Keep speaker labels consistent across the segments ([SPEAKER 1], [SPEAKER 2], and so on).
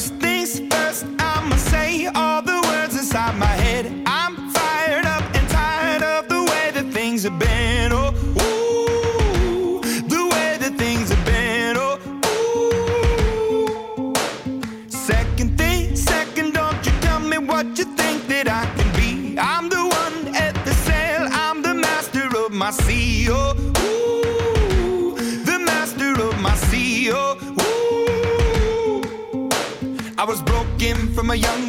[SPEAKER 1] Things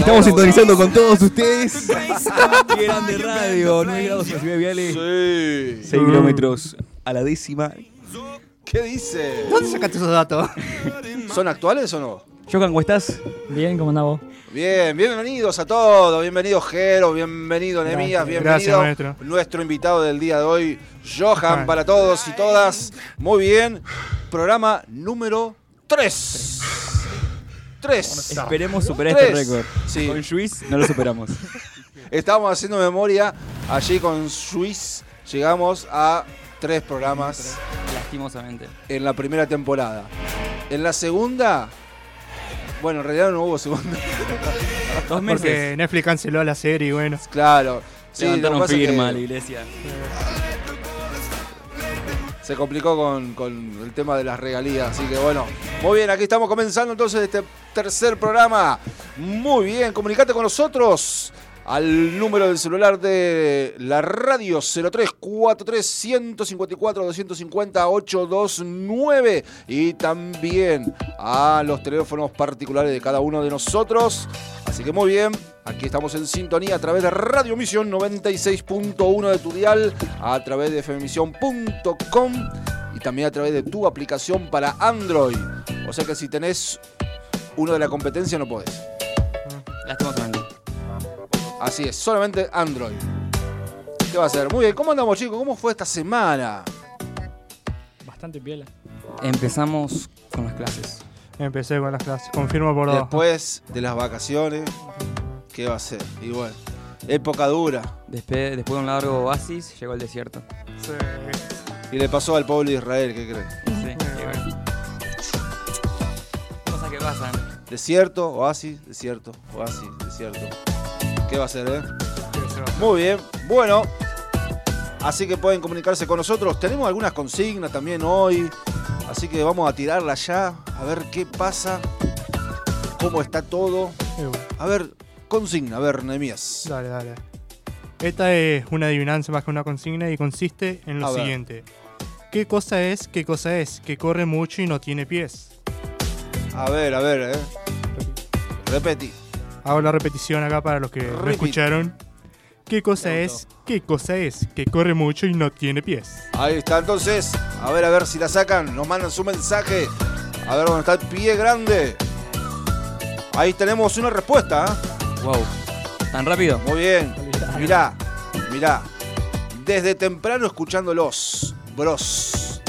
[SPEAKER 2] Estamos sintonizando con todos ustedes. Qué grande radio, 9 grados en la ciudad de Viale.
[SPEAKER 3] Sí.
[SPEAKER 2] 6 kilómetros a la décima.
[SPEAKER 3] ¿Qué dice?
[SPEAKER 4] ¿Dónde sacaste esos datos?
[SPEAKER 3] ¿Son actuales o no?
[SPEAKER 2] Johan, ¿cómo estás?
[SPEAKER 5] Bien, ¿cómo andás vos?
[SPEAKER 3] Bien, bienvenidos a todos. Bienvenido Jero, bienvenido Nemías, bienvenido
[SPEAKER 4] gracias, maestro.
[SPEAKER 3] nuestro invitado del día de hoy, Johan,
[SPEAKER 4] Johan.
[SPEAKER 3] para todos y todas. Muy bien. Programa número 3. 3.
[SPEAKER 2] Esperemos superar
[SPEAKER 3] Tres.
[SPEAKER 2] este récord.
[SPEAKER 3] Sí.
[SPEAKER 2] Con Luis no lo superamos.
[SPEAKER 3] Estábamos haciendo memoria. Allí con Swiss llegamos a tres programas
[SPEAKER 5] Lastimosamente.
[SPEAKER 3] en la primera temporada. En la segunda, bueno, en realidad no hubo segunda.
[SPEAKER 2] Dos meses.
[SPEAKER 4] Porque Netflix canceló la serie bueno.
[SPEAKER 3] Claro. Sí, que
[SPEAKER 2] Levantaron
[SPEAKER 3] que
[SPEAKER 2] firma a la iglesia.
[SPEAKER 3] Se complicó con, el tema de las regalías. Así que bueno, muy bien, aquí estamos comenzando entonces este tercer programa. Muy bien, comunicate con nosotros al número del celular de la radio 0343 154 250 829 y también a los teléfonos particulares de cada uno de nosotros. Así que muy bien, aquí estamos en sintonía a través de Radio Misión 96.1 de tu dial, a través de fmisión.com y también a través de tu aplicación para Android. O sea que si tenés uno de la competencia no podés. Así es, solamente Android. ¿Qué va a ser? Muy bien, ¿cómo andamos chicos? ¿Cómo fue esta semana?
[SPEAKER 5] Bastante piola. Empezamos con las clases.
[SPEAKER 4] Empecé con las clases. Confirmo por dos.
[SPEAKER 3] Después de las vacaciones, ¿qué va a ser? Y bueno, época dura.
[SPEAKER 5] Después, después de un largo oasis, llegó el desierto.
[SPEAKER 4] Sí.
[SPEAKER 3] Y le pasó al pueblo de Israel, ¿qué crees?
[SPEAKER 5] Sí, bueno. Cosas que pasan.
[SPEAKER 3] Desierto, oasis, desierto, oasis, desierto. ¿Qué va a ser, eh? Muy bien, bueno. Así que pueden comunicarse con nosotros. Tenemos algunas consignas también hoy. Así que vamos a tirarla ya. A ver qué pasa. Cómo está todo. A ver, consigna, a ver, Nemías.
[SPEAKER 4] Dale, dale. Esta es una adivinanza más que una consigna y consiste en lo
[SPEAKER 3] A ver.
[SPEAKER 4] siguiente. ¿Qué cosa es? ¿Qué cosa es? Que corre mucho y no tiene pies.
[SPEAKER 3] A ver, a ver, eh. Repetí.
[SPEAKER 4] Hago la repetición acá para los que no
[SPEAKER 3] Repeat.
[SPEAKER 4] escucharon. ¿Qué cosa es? ¿Qué cosa es? Que corre mucho y no tiene pies.
[SPEAKER 3] Ahí está, entonces. A ver, a ver si la sacan. Nos mandan su mensaje A ver dónde está el pie grande. Ahí tenemos una respuesta. ¿eh?
[SPEAKER 5] Wow. ¿Tan rápido?
[SPEAKER 3] Muy bien. Mirá, mirá. Desde temprano escuchándolos, bros.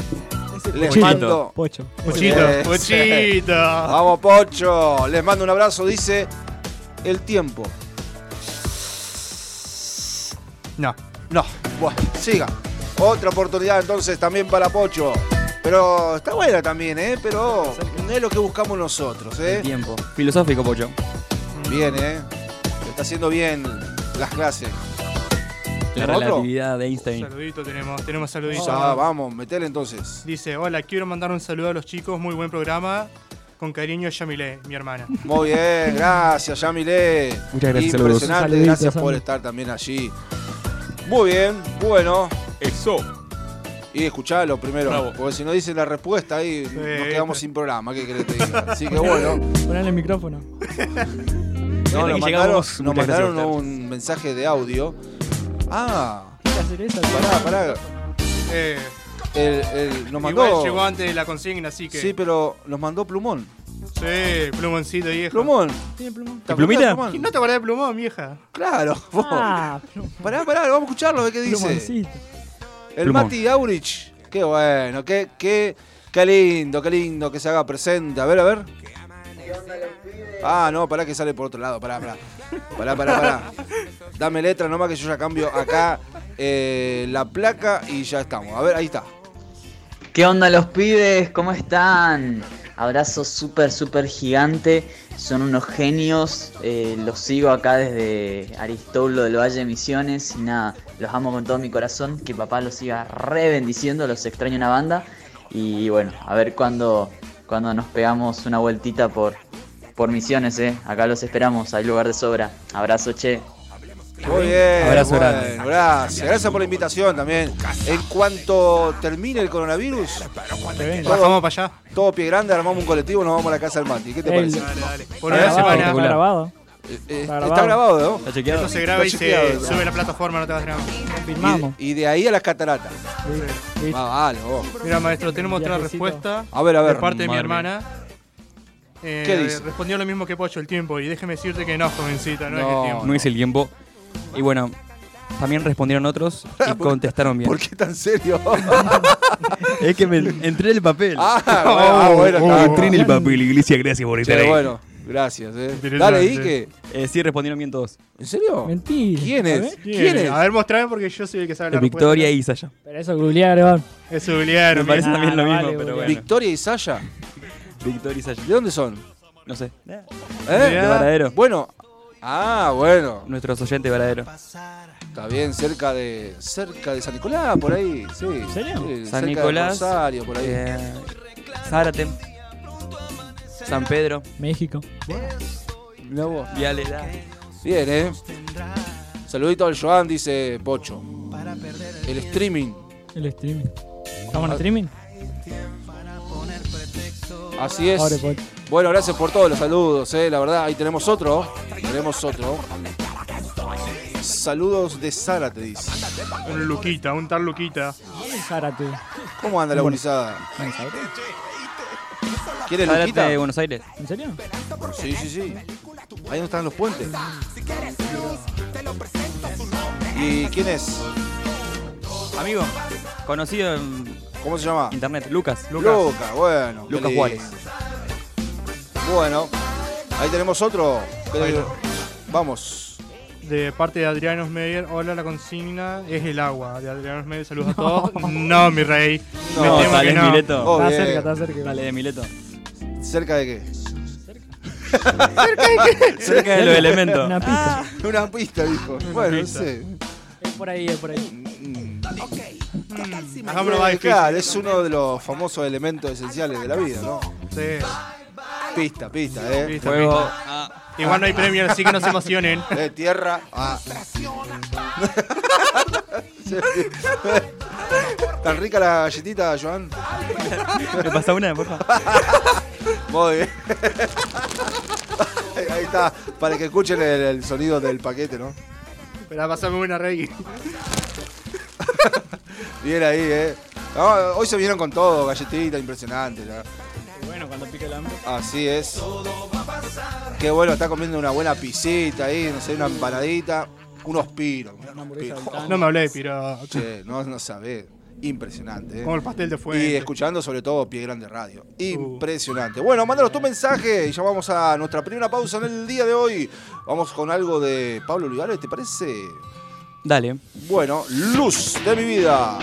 [SPEAKER 3] Les
[SPEAKER 6] Pochito.
[SPEAKER 3] mando.
[SPEAKER 6] Pocho.
[SPEAKER 4] Pochito,
[SPEAKER 3] Sí,
[SPEAKER 4] Pochito.
[SPEAKER 3] Vamos, Pocho. Les mando un abrazo. Dice el tiempo.
[SPEAKER 4] No.
[SPEAKER 3] No, bueno, siga. Otra oportunidad entonces también para Pocho. Pero está buena también, ¿eh? Pero no es lo que buscamos nosotros,
[SPEAKER 5] El
[SPEAKER 3] ¿eh?
[SPEAKER 5] tiempo. Filosófico, Pocho.
[SPEAKER 3] Bien, ¿eh? Está haciendo bien las clases.
[SPEAKER 5] La
[SPEAKER 3] ¿Otro?
[SPEAKER 5] relatividad de Einstein.
[SPEAKER 4] Saludito tenemos, tenemos saludito.
[SPEAKER 3] Ah, vamos, metele entonces.
[SPEAKER 4] Dice, hola, quiero mandar un saludo a los chicos, muy buen programa. Con cariño, Yamile, mi hermana.
[SPEAKER 3] Muy bien, gracias, Yamile.
[SPEAKER 5] Muchas gracias.
[SPEAKER 3] Impresionante,
[SPEAKER 6] Saluditos,
[SPEAKER 3] gracias por estar también allí. Muy bien, bueno.
[SPEAKER 5] Eso.
[SPEAKER 3] Y escuchalo primero,
[SPEAKER 5] Bravo.
[SPEAKER 3] porque si no dicen la respuesta ahí nos quedamos
[SPEAKER 4] sí.
[SPEAKER 3] sin programa, ¿qué querés que te diga? Así que bueno,
[SPEAKER 6] Ponle el micrófono.
[SPEAKER 3] no, nos mandaron, nos mandaron un mensaje de audio. Ah,
[SPEAKER 6] ¿Qué hacer eso?
[SPEAKER 3] pará, pará.
[SPEAKER 4] Eh,
[SPEAKER 3] El, el- nos mandó.
[SPEAKER 4] igual llegó antes de la consigna, así que.
[SPEAKER 3] Sí, pero nos mandó Plumón.
[SPEAKER 4] Sí, plumoncito, viejo.
[SPEAKER 3] Plumón.
[SPEAKER 6] Tiene plumón.
[SPEAKER 3] ¿Te
[SPEAKER 5] plumita?
[SPEAKER 3] acordás de
[SPEAKER 4] ¿Y
[SPEAKER 3] Plumón?
[SPEAKER 4] ¿No te acordás de plumón, vieja?
[SPEAKER 3] Claro.
[SPEAKER 6] Ah,
[SPEAKER 3] Pará, pará, vamos a escucharlo, a ver qué dice.
[SPEAKER 6] plumoncito.
[SPEAKER 3] El
[SPEAKER 5] Plumón.
[SPEAKER 3] Mati Aurich. Qué bueno, qué, qué, qué lindo, qué lindo que se haga presente. A ver, a ver. Ah, no, pará que sale por otro lado. Pará, pará. Pará, pará, pará. Dame letra nomás que yo ya cambio acá eh, la placa y ya estamos. A ver, ahí está.
[SPEAKER 7] ¿Qué onda los pibes? ¿Cómo están? Abrazo súper, súper gigante. Son unos genios. eh, los sigo acá desde Aristóbulo del Valle Misiones. Y nada, los amo con todo mi corazón. Que papá los siga re bendiciendo. Los extraño una banda. Y bueno, a ver cuándo cuando nos pegamos una vueltita por, por Misiones, ¿eh? Acá los esperamos. Hay lugar de sobra. Abrazo, che.
[SPEAKER 3] Muy bien.
[SPEAKER 5] Abrazo
[SPEAKER 3] bueno,
[SPEAKER 5] grande.
[SPEAKER 3] Gracias. Gracias por la invitación también. En cuanto termine el coronavirus.
[SPEAKER 4] Bajamos para allá.
[SPEAKER 3] todo pie grande, armamos un colectivo nos vamos a la casa del Mati. ¿Qué te
[SPEAKER 6] El-
[SPEAKER 3] parece?
[SPEAKER 4] Dale, dale. Por
[SPEAKER 6] Está
[SPEAKER 4] una
[SPEAKER 6] grabado,
[SPEAKER 4] semana.
[SPEAKER 6] está grabado.
[SPEAKER 3] Eh, eh,
[SPEAKER 6] Está
[SPEAKER 3] está grabado, ¿no?
[SPEAKER 5] ¿Está chequeado?
[SPEAKER 4] Esto se graba y se sube a la plataforma, no te vas a.
[SPEAKER 6] Filmamos.
[SPEAKER 3] Y, y de ahí a las cataratas. Ah, vale, vos.
[SPEAKER 4] Mira, maestro, tenemos otra respuesta
[SPEAKER 3] A ver, a ver.
[SPEAKER 4] de parte de mi hermana. Eh,
[SPEAKER 3] ¿Qué dice?
[SPEAKER 4] Respondió lo mismo que Pocho, el tiempo. Y déjeme decirte que no, jovencita, no, es
[SPEAKER 3] No.
[SPEAKER 4] el tiempo.
[SPEAKER 5] No es el tiempo. Y bueno, también respondieron otros y contestaron bien.
[SPEAKER 3] ¿Por qué tan serio?
[SPEAKER 5] Es que me entré en el papel.
[SPEAKER 3] ah, bueno, ah, bueno, está.
[SPEAKER 5] entré en el papel, iglesia, gracias por estar
[SPEAKER 3] Che,
[SPEAKER 5] ahí.
[SPEAKER 3] bueno, gracias, eh. Dale, Ike.
[SPEAKER 5] Eh, sí, respondieron bien todos.
[SPEAKER 3] ¿En serio?
[SPEAKER 6] Mentira.
[SPEAKER 3] ¿Quién es? ¿Quién es?
[SPEAKER 4] A ver, mostrame porque yo soy el que sabe la
[SPEAKER 5] Victoria
[SPEAKER 4] respuesta.
[SPEAKER 5] y Saya.
[SPEAKER 6] Pero eso googlear, Gregor.
[SPEAKER 4] Es Juliano.
[SPEAKER 5] Me parece
[SPEAKER 6] Ah,
[SPEAKER 5] también lo
[SPEAKER 6] vale,
[SPEAKER 5] mismo, pero bueno.
[SPEAKER 3] Victoria y Saya.
[SPEAKER 5] Victoria y Saya.
[SPEAKER 3] ¿De dónde son?
[SPEAKER 5] No sé.
[SPEAKER 3] ¿Eh?
[SPEAKER 5] De Varadero.
[SPEAKER 3] Bueno. Ah, bueno.
[SPEAKER 5] Nuestros oyentes Varadero.
[SPEAKER 3] Está bien, cerca de cerca de San Nicolás, por ahí. Sí. ¿En
[SPEAKER 6] serio?
[SPEAKER 5] San
[SPEAKER 3] cerca
[SPEAKER 5] Nicolás.
[SPEAKER 3] De Rosario, por ahí.
[SPEAKER 5] eh, Zárate. San Pedro.
[SPEAKER 6] México.
[SPEAKER 3] Mirá vos.
[SPEAKER 5] Viale. da.
[SPEAKER 3] Bien, ¿eh? Saludito al Joan, dice Pocho. El streaming.
[SPEAKER 6] El streaming. ¿Estamos en streaming?
[SPEAKER 3] Así es. Bueno, gracias por todos los saludos, ¿eh? La verdad, ahí tenemos otro. Tenemos otro. Saludos de Sara, te dice.
[SPEAKER 4] Un Luquita, un tal Luquita.
[SPEAKER 6] Zárate.
[SPEAKER 3] ¿Cómo anda la
[SPEAKER 6] Aires?
[SPEAKER 3] ¿Quieres
[SPEAKER 5] Zárate
[SPEAKER 3] Luquita?
[SPEAKER 5] de Buenos Aires.
[SPEAKER 6] ¿En serio?
[SPEAKER 3] Sí, sí, sí. Ahí no están los puentes. ¿Y quién es?
[SPEAKER 5] Amigo. Conocido en
[SPEAKER 3] ¿Cómo se llama?
[SPEAKER 5] internet. Lucas.
[SPEAKER 3] Lucas, bueno. qué
[SPEAKER 5] Lucas. Juárez.
[SPEAKER 3] Bueno, ahí tenemos otro. ¿Qué-
[SPEAKER 4] Ahí
[SPEAKER 3] Vamos.
[SPEAKER 4] De parte de Adriano Meyer, hola, la consigna es el agua. De Adriano Meyer, saludos a todos. No, mi rey.
[SPEAKER 3] No,
[SPEAKER 4] Me temo que no.
[SPEAKER 5] Mileto.
[SPEAKER 3] Oh,
[SPEAKER 6] está cerca, está cerca.
[SPEAKER 5] Dale de Mileto.
[SPEAKER 3] ¿Cerca de qué?
[SPEAKER 5] Cerca de los elementos.
[SPEAKER 6] Una pista.
[SPEAKER 3] Una pista, dijo. Bueno, no
[SPEAKER 4] pista.
[SPEAKER 3] sé.
[SPEAKER 6] Es por ahí, es por ahí.
[SPEAKER 3] Claro, es uno de los famosos elementos esenciales de la vida, ¿no?
[SPEAKER 4] Sí.
[SPEAKER 3] Pista, pista, ¿eh?
[SPEAKER 4] Pista,
[SPEAKER 5] Fuego.
[SPEAKER 4] pista.
[SPEAKER 5] Ah,
[SPEAKER 4] Igual no hay premio, así que no se emocionen.
[SPEAKER 3] De tierra. Ah. ¿Tan rica la galletita, Joan?
[SPEAKER 5] ¿Me pasa una, por favor?
[SPEAKER 3] Muy bien. Ahí está, para que escuchen el, el sonido del paquete, ¿no?
[SPEAKER 4] Pero pasame una rey.
[SPEAKER 3] Bien ahí, ¿eh? Hoy se vinieron con todo, galletita, impresionante. ¿no?
[SPEAKER 6] Y bueno, cuando pica el hambre.
[SPEAKER 8] Así es. Qué bueno, está comiendo una buena pisita ahí, no sé, una empanadita. Unos piros.
[SPEAKER 4] No me hablé de piros.
[SPEAKER 8] Che, no, no sabés. Impresionante. ¿eh?
[SPEAKER 4] Como el pastel de
[SPEAKER 8] fuego.
[SPEAKER 4] Y
[SPEAKER 8] escuchando sobre todo Pie Grande Radio.
[SPEAKER 4] Uh.
[SPEAKER 8] Impresionante. Bueno, mándanos tu mensaje y ya vamos a nuestra primera pausa en el día de hoy. Vamos con algo de Pablo Olivares, ¿te parece?
[SPEAKER 5] Dale.
[SPEAKER 8] Bueno, luz de mi vida.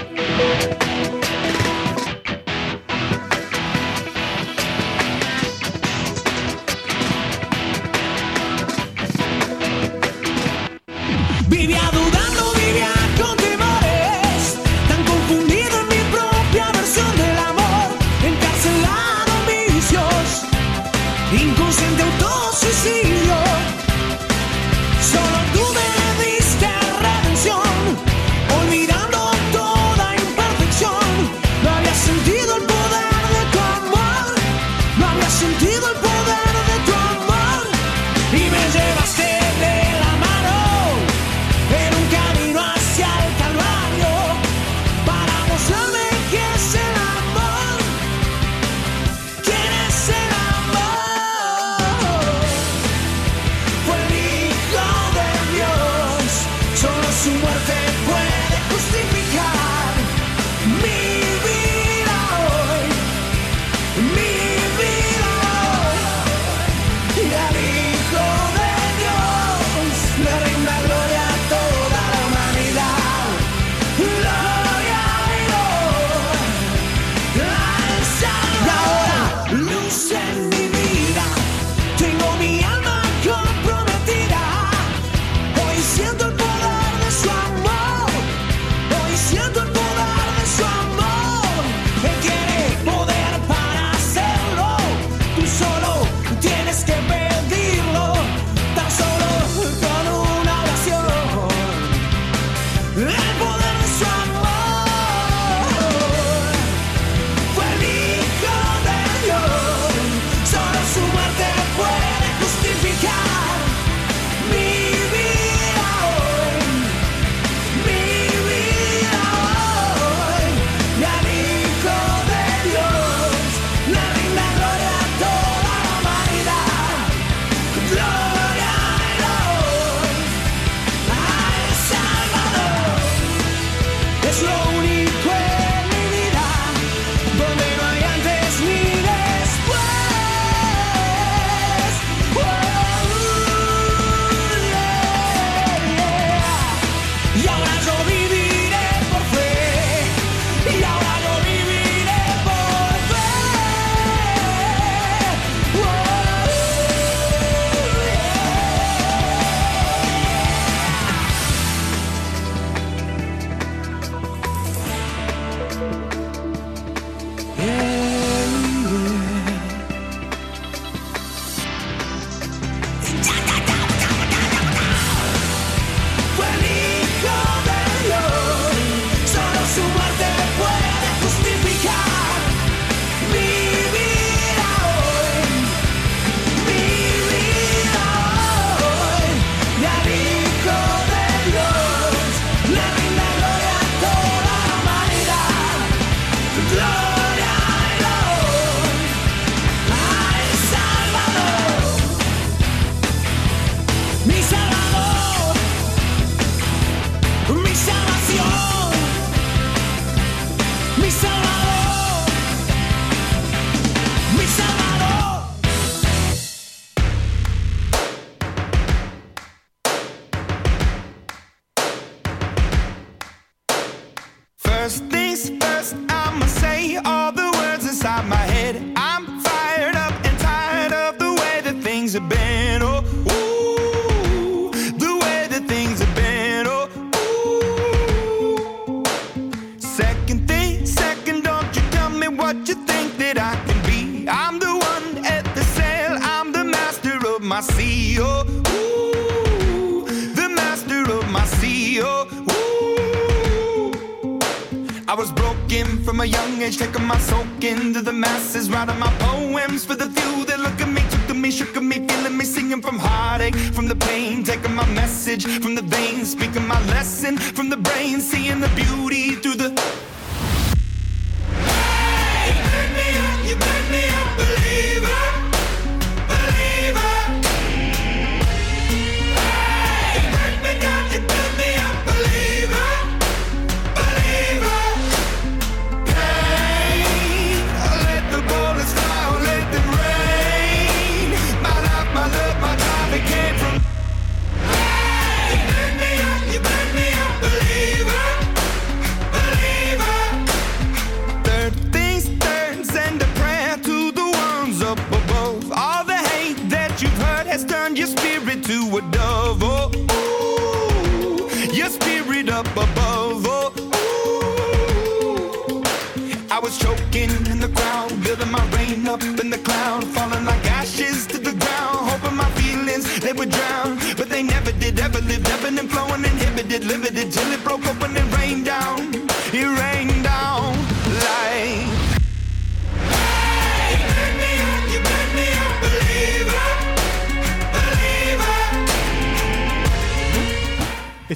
[SPEAKER 9] has turned your spirit to a dove. Oh,
[SPEAKER 10] ooh, your spirit up
[SPEAKER 1] above. Oh.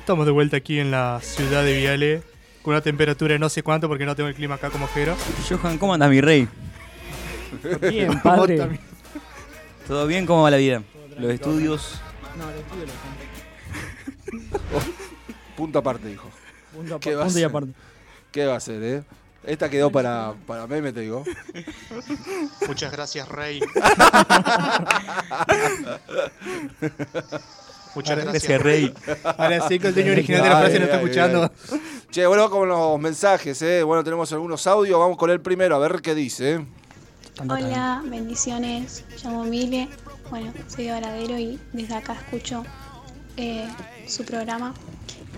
[SPEAKER 4] Estamos de vuelta aquí en la ciudad de Viale con una temperatura de no sé cuánto porque no tengo el clima acá como Jero.
[SPEAKER 5] Johan, ¿cómo andas, mi rey?
[SPEAKER 6] Bien, padre.
[SPEAKER 5] ¿Todo bien? ¿Cómo va la vida? Los estudios.
[SPEAKER 6] No, lo estudio, lo
[SPEAKER 3] Punto aparte, dijo.
[SPEAKER 6] Punto,
[SPEAKER 3] ¿Qué va a
[SPEAKER 6] punto y
[SPEAKER 3] hacer?
[SPEAKER 6] aparte.
[SPEAKER 3] ¿Qué va a hacer, eh? Esta quedó para, para meme, te digo.
[SPEAKER 4] Muchas gracias, Rey. Muchas
[SPEAKER 5] Gracias, rey.
[SPEAKER 4] Ahora sí que el dueño original de la frase no está escuchando.
[SPEAKER 3] ay. Che, bueno, con los mensajes, eh. Bueno, tenemos algunos audios. Vamos con el primero, a ver qué dice. eh.
[SPEAKER 11] Hola, bendiciones. Llamo Mile. Bueno, soy de Varadero y desde acá escucho eh, su programa,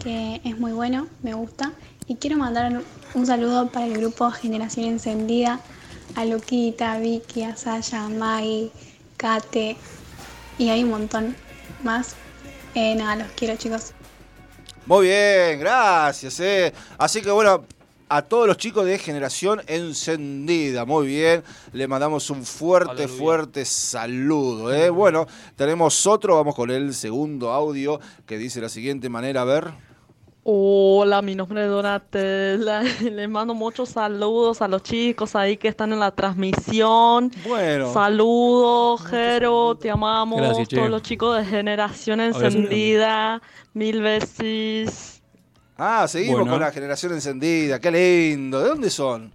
[SPEAKER 11] que es muy bueno, me gusta. Y quiero mandar un- saludo para el grupo Generación Encendida, a Luquita, Vicky, a Saya, a Maggie, Kate, y hay un montón más. Eh, nada, los quiero chicos.
[SPEAKER 3] Muy bien, gracias, eh. Así que bueno, a todos los chicos de Generación Encendida, muy bien. Le mandamos un fuerte, fuerte saludo, eh. Bueno, tenemos otro, vamos con el segundo audio que dice de la siguiente manera, a ver.
[SPEAKER 12] Hola, mi nombre es Donatella. Les mando muchos saludos a los chicos ahí que están en la transmisión.
[SPEAKER 3] Bueno.
[SPEAKER 12] Saludos, Jero, te amamos.
[SPEAKER 5] Gracias.
[SPEAKER 12] Todos los chicos de Generación. Encendida, mil veces.
[SPEAKER 3] Ah, seguimos
[SPEAKER 5] Bueno.
[SPEAKER 3] con la Generación Encendida, qué lindo. ¿De dónde son?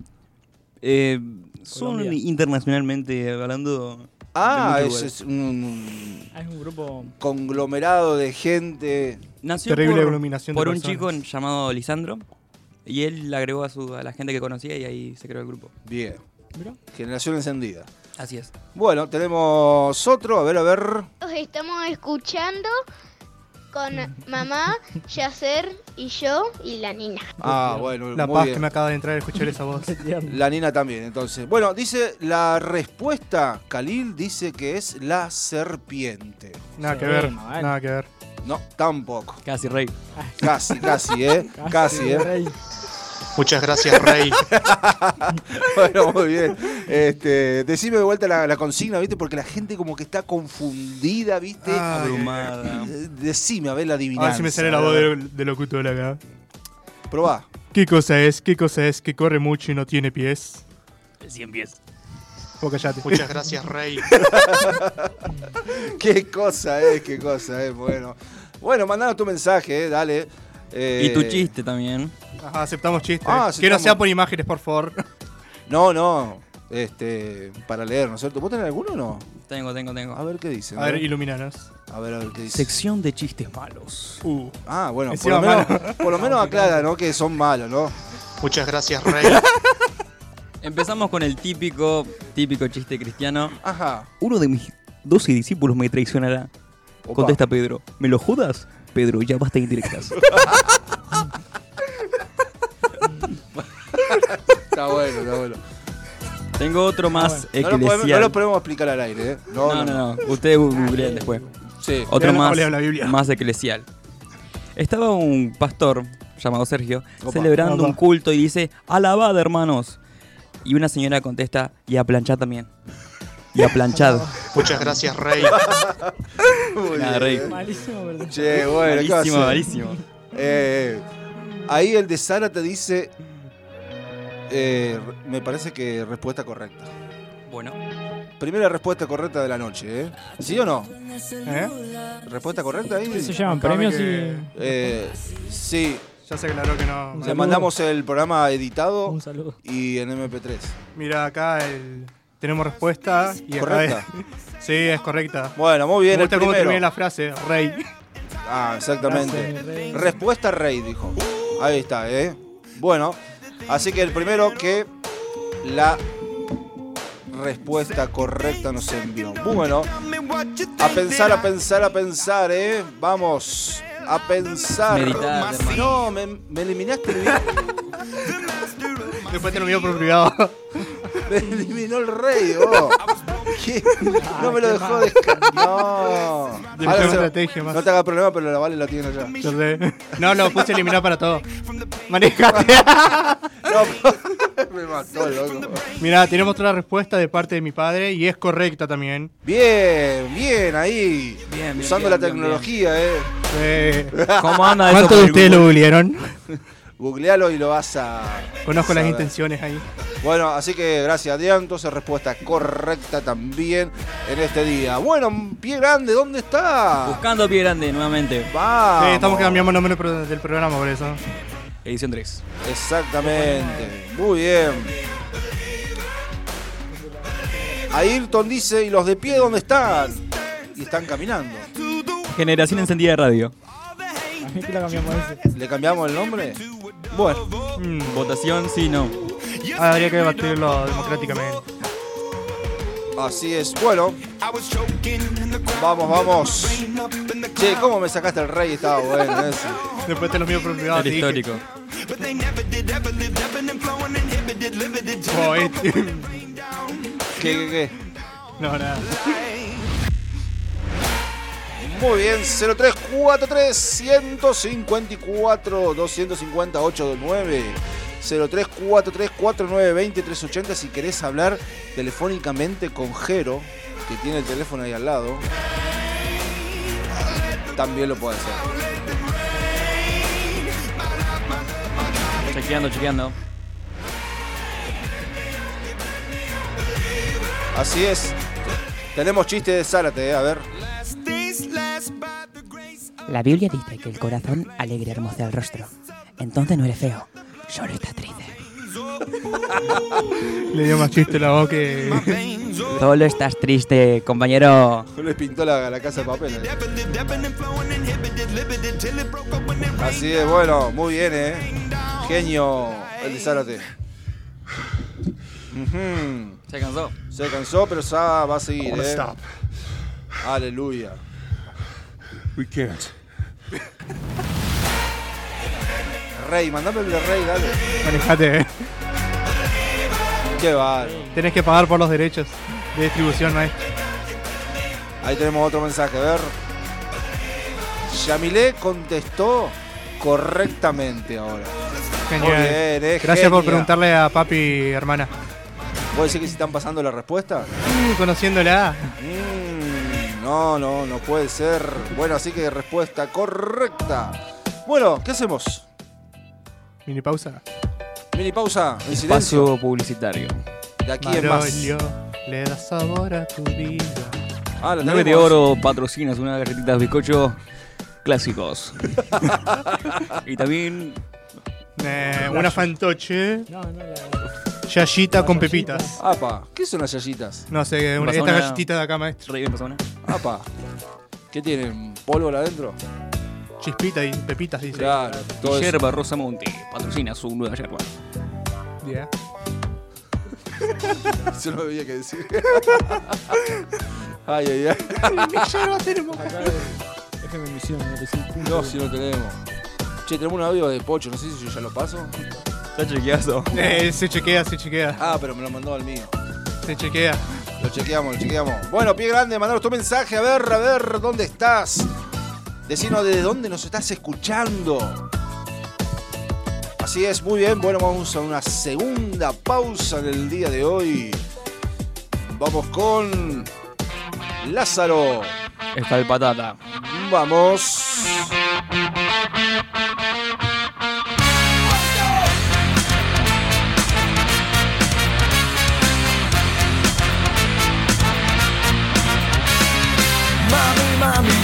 [SPEAKER 5] Eh, son
[SPEAKER 6] Colombia.
[SPEAKER 5] internacionalmente hablando.
[SPEAKER 3] Ah, es, es un
[SPEAKER 6] Es un grupo.
[SPEAKER 3] conglomerado de gente.
[SPEAKER 5] Nació
[SPEAKER 4] Terrible
[SPEAKER 5] por, un chico llamado Lisandro. Y él le agregó a, su, a la gente que conocía y ahí se creó el grupo.
[SPEAKER 3] Bien.
[SPEAKER 6] Mirá.
[SPEAKER 3] Generación Encendida.
[SPEAKER 5] Así es.
[SPEAKER 3] Bueno, tenemos otro, a ver, a ver.
[SPEAKER 13] Los estamos escuchando con mamá, Yacer y yo y la nina.
[SPEAKER 3] Ah, bueno,
[SPEAKER 4] La
[SPEAKER 3] muy
[SPEAKER 4] paz
[SPEAKER 3] bien.
[SPEAKER 4] que me acaba de entrar al escuchar esa voz.
[SPEAKER 3] La Nina también, entonces. Bueno, dice la respuesta, Khalil dice que es la serpiente.
[SPEAKER 4] Nada que ver, nada que ver.
[SPEAKER 3] No, tampoco.
[SPEAKER 5] Casi rey.
[SPEAKER 3] Casi, casi, ¿eh? Casi, ¿eh?
[SPEAKER 6] Rey.
[SPEAKER 4] Muchas gracias, Rey.
[SPEAKER 3] Bueno, muy bien. Este, decime de vuelta la, la consigna, ¿viste? Porque la gente como que está confundida, ¿viste?
[SPEAKER 4] Ah,
[SPEAKER 5] Abrumada.
[SPEAKER 3] Decime, a ver la
[SPEAKER 4] A
[SPEAKER 3] adivinanza.
[SPEAKER 4] ver si me sale la voz de, de locutor acá.
[SPEAKER 3] Probá.
[SPEAKER 4] ¿Qué cosa es? ¿Qué cosa es que corre mucho y no tiene pies?
[SPEAKER 5] 100 pies.
[SPEAKER 4] Callate.
[SPEAKER 14] Muchas gracias, Rey.
[SPEAKER 3] qué cosa es, qué cosa es. Bueno, bueno mandanos tu mensaje, eh, dale. Eh,
[SPEAKER 5] Y tu chiste también.
[SPEAKER 4] Ajá, aceptamos chistes.
[SPEAKER 3] Ah,
[SPEAKER 4] Que no
[SPEAKER 3] aceptamos.
[SPEAKER 4] sea por imágenes, por favor.
[SPEAKER 3] No, no. Este, para leer, ¿no es cierto? ¿Vos tenés alguno o no?
[SPEAKER 5] Tengo, tengo, tengo.
[SPEAKER 3] A ver qué dice.
[SPEAKER 4] A ver, iluminanos.
[SPEAKER 3] A ver, a ver qué dice.
[SPEAKER 5] Sección de chistes malos.
[SPEAKER 4] Uh.
[SPEAKER 3] Ah, bueno, por lo, menos, por lo menos aclara, ¿no? Que son malos, ¿no?
[SPEAKER 14] Muchas gracias, Rey.
[SPEAKER 5] Empezamos con el típico, típico chiste cristiano.
[SPEAKER 3] Ajá.
[SPEAKER 5] Uno de mis doce discípulos me traicionará.
[SPEAKER 3] Opa.
[SPEAKER 5] Contesta Pedro. ¿Me lo jodas? Pedro, ya basta indirectas.
[SPEAKER 3] Está bueno, está bueno.
[SPEAKER 5] Tengo otro más
[SPEAKER 3] No lo, podemos,
[SPEAKER 5] eclesial.
[SPEAKER 3] no lo podemos explicar al aire, ¿eh?
[SPEAKER 5] No, no, no. Ustedes googlean después.
[SPEAKER 3] Sí.
[SPEAKER 5] Otro más,
[SPEAKER 4] lean la Biblia.
[SPEAKER 5] más eclesial. Estaba un pastor llamado Sergio
[SPEAKER 3] Opa.
[SPEAKER 5] celebrando
[SPEAKER 4] Opa.
[SPEAKER 5] un culto y dice, alabad hermanos. Y una señora contesta, y a planchar también. Y a planchad.
[SPEAKER 14] Muchas gracias, Rey.
[SPEAKER 5] Nada, rey.
[SPEAKER 6] Malísimo, ¿verdad?
[SPEAKER 3] Che, bueno, ¿qué va a
[SPEAKER 5] malísimo,
[SPEAKER 3] hacer?
[SPEAKER 5] malísimo.
[SPEAKER 3] Eh, ahí el de Sara te dice. eh, me parece que respuesta correcta.
[SPEAKER 5] Bueno,
[SPEAKER 3] Primera respuesta correcta de la noche, ¿eh? ¿Sí o no?
[SPEAKER 4] ¿Eh?
[SPEAKER 3] ¿Respuesta correcta ahí?
[SPEAKER 6] ¿Qué se llaman? ¿Premios y
[SPEAKER 3] Eh, sí,
[SPEAKER 4] Ya se aclaró que no.
[SPEAKER 3] le mandamos el programa editado
[SPEAKER 6] un saludo?
[SPEAKER 3] y en MP3.
[SPEAKER 4] Mira, acá el... tenemos respuesta. Y
[SPEAKER 3] ¿Correcta?
[SPEAKER 4] es- Sí, es correcta.
[SPEAKER 3] Bueno, muy
[SPEAKER 4] Me
[SPEAKER 3] bien, el
[SPEAKER 4] gusta cómo termina
[SPEAKER 3] primero.
[SPEAKER 4] la frase, Rey.
[SPEAKER 3] Ah, exactamente.
[SPEAKER 6] Rey.
[SPEAKER 3] Respuesta Rey, dijo. Ahí está, ¿eh? Bueno, así que el primero que la respuesta correcta nos envió. Bueno, a pensar, a pensar, a pensar, ¿eh? Vamos a pensar.
[SPEAKER 5] Meditar,
[SPEAKER 3] no, me, me eliminaste el video.
[SPEAKER 4] Después te lo envío por privado.
[SPEAKER 3] Me eliminó el rey, vos. ¿Qué? No me lo dejó descargar. No.
[SPEAKER 4] Yo
[SPEAKER 3] Ahora
[SPEAKER 4] tengo
[SPEAKER 3] se-
[SPEAKER 4] estrategia más.
[SPEAKER 3] no te hagas problema, pero la Vale la tiene ya.
[SPEAKER 4] Yo sé. No, lo puse a eliminar para todo. Manejate.
[SPEAKER 3] Me mató, loco.
[SPEAKER 4] Mira, tenemos otra respuesta de parte de mi padre y es correcta también.
[SPEAKER 3] Bien, bien, ahí.
[SPEAKER 5] Bien, bien,
[SPEAKER 3] Usando
[SPEAKER 5] bien,
[SPEAKER 3] la
[SPEAKER 5] bien,
[SPEAKER 3] tecnología, eh.
[SPEAKER 4] Eh,
[SPEAKER 5] ¿Cómo anda eso
[SPEAKER 4] ¿Cuántos de
[SPEAKER 5] el
[SPEAKER 4] ustedes lo
[SPEAKER 5] Google?
[SPEAKER 3] Googlealo y lo vas a.
[SPEAKER 4] Conozco las intenciones ahí.
[SPEAKER 3] Bueno, así que gracias, Adrián. Entonces, respuesta correcta también en este día. Bueno, pie grande, ¿dónde está?
[SPEAKER 5] Buscando pie grande nuevamente.
[SPEAKER 3] Vamos.
[SPEAKER 4] Sí, estamos cambiando el nombre del programa por eso.
[SPEAKER 5] Edición 3.
[SPEAKER 3] Exactamente. Muy bien. Ayrton dice, ¿y los de pie dónde están? Y están caminando.
[SPEAKER 5] Generación encendida de radio.
[SPEAKER 6] Ese.
[SPEAKER 3] ¿Le cambiamos el nombre? Bueno,
[SPEAKER 4] Mm,
[SPEAKER 5] Votación, sí, no.
[SPEAKER 4] habría que debatirlo democráticamente.
[SPEAKER 3] así es. Bueno, vamos, vamos. Che, ¿cómo me sacaste el rey? Estaba bueno ese.
[SPEAKER 4] Después te lo por privado.
[SPEAKER 5] El
[SPEAKER 4] dije.
[SPEAKER 5] histórico.
[SPEAKER 4] Oh, este-
[SPEAKER 3] ¿Qué, qué, qué?
[SPEAKER 4] No, nada.
[SPEAKER 3] Muy bien, 0343 154 258 9 0343 4920 380 si querés hablar telefónicamente con Jero, que tiene el teléfono ahí al lado. También lo puede hacer.
[SPEAKER 5] Chequeando, chequeando.
[SPEAKER 3] Así es. Tenemos chiste de Zárate, eh, a ver.
[SPEAKER 15] La Biblia dice que el corazón alegre hermosa el rostro. Entonces no eres feo, solo estás triste.
[SPEAKER 4] Le dio más chiste la voz que.
[SPEAKER 15] Solo estás triste, compañero.
[SPEAKER 3] Le pintó la, la casa de papel. eh. Así es, bueno, muy bien, eh. Genio el de Zárate. Ujú.
[SPEAKER 5] Se cansó.
[SPEAKER 3] Se cansó, pero ya va a seguir,
[SPEAKER 14] wanna
[SPEAKER 3] eh. Aleluya.
[SPEAKER 14] We can't.
[SPEAKER 3] Rey, mandame el de Rey, dale.
[SPEAKER 4] Manejate, eh.
[SPEAKER 3] Qué va.
[SPEAKER 4] Tenés que pagar por los derechos de distribución, maestro.
[SPEAKER 3] Ahí tenemos otro mensaje, a ver. Yamilé contestó correctamente ahora.
[SPEAKER 4] Genial.
[SPEAKER 3] Muy bien, eh,
[SPEAKER 4] Gracias por preguntarle a papi, hermana.
[SPEAKER 3] ¿Puede decir que si están pasando la respuesta?
[SPEAKER 4] Mm, conociéndola.
[SPEAKER 3] Mm, no, no, no puede ser. Bueno, así que respuesta correcta. Bueno, ¿qué hacemos?
[SPEAKER 4] Mini pausa.
[SPEAKER 3] Mini pausa, en silencio.
[SPEAKER 5] Espacio publicitario.
[SPEAKER 3] De aquí en más.
[SPEAKER 4] Le da sabor a tu vida.
[SPEAKER 3] Ah, la
[SPEAKER 5] 9 de oro patrocinas una galletita de bizcocho clásicos. y también
[SPEAKER 4] Eh, una fantoche.
[SPEAKER 6] No, no, la.
[SPEAKER 4] Yayita con pepitas.
[SPEAKER 3] Apa, ¿qué son las yayitas?
[SPEAKER 4] No sé, una, esta
[SPEAKER 5] una-
[SPEAKER 4] galletita de acá, maestro.
[SPEAKER 5] Rey en persona.
[SPEAKER 3] Apa. ¿Qué tienen? ¿Pólvora adentro?
[SPEAKER 4] Chispita y pepitas, dice.
[SPEAKER 3] Claro, todo
[SPEAKER 5] Y
[SPEAKER 3] eso.
[SPEAKER 5] Yerba Rosamonte patrocina su nueva yerba.
[SPEAKER 4] Yeah.
[SPEAKER 3] Eso no había que decir. ay, ay, ay.
[SPEAKER 4] Mi yerba tenemos.
[SPEAKER 6] Acá es FM Misión, 95.
[SPEAKER 3] No, si no tenemos. Che, tenemos un audio de Pocho, no sé si yo ya lo paso.
[SPEAKER 5] Está chequeazo.
[SPEAKER 4] Eh, se chequea, se chequea.
[SPEAKER 3] Ah, pero me lo mandó al mío.
[SPEAKER 4] Se chequea.
[SPEAKER 3] Lo chequeamos, lo chequeamos. Bueno, pie grande, mandanos tu mensaje. A ver, a ver, ¿dónde estás? Decinos de dónde nos estás escuchando. Así es, muy bien. Bueno, vamos a una segunda pausa en el día de hoy. Vamos con Lázaro.
[SPEAKER 5] Está el patata.
[SPEAKER 3] Vamos.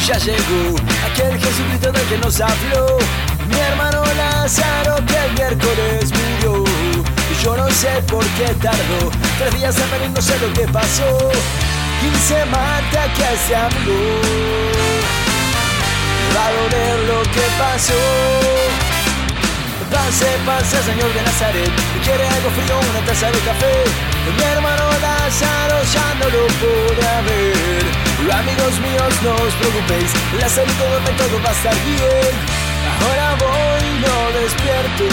[SPEAKER 16] Ya llegó aquel Jesucristo del que nos habló. Mi hermano Lázaro que el miércoles murió. Y yo no sé por qué tardó. Tres días en venir, no sé lo que pasó. Se mata que amigo. Le va a doler lo que pasó. Pase, pase, señor de Nazaret. ¿Quiere algo frío, una taza de café? Mi hermano Lázaro ya no lo podrá ver. Amigos míos, no os preocupéis, la salud todo va a estar bien. Ahora voy, no despierto.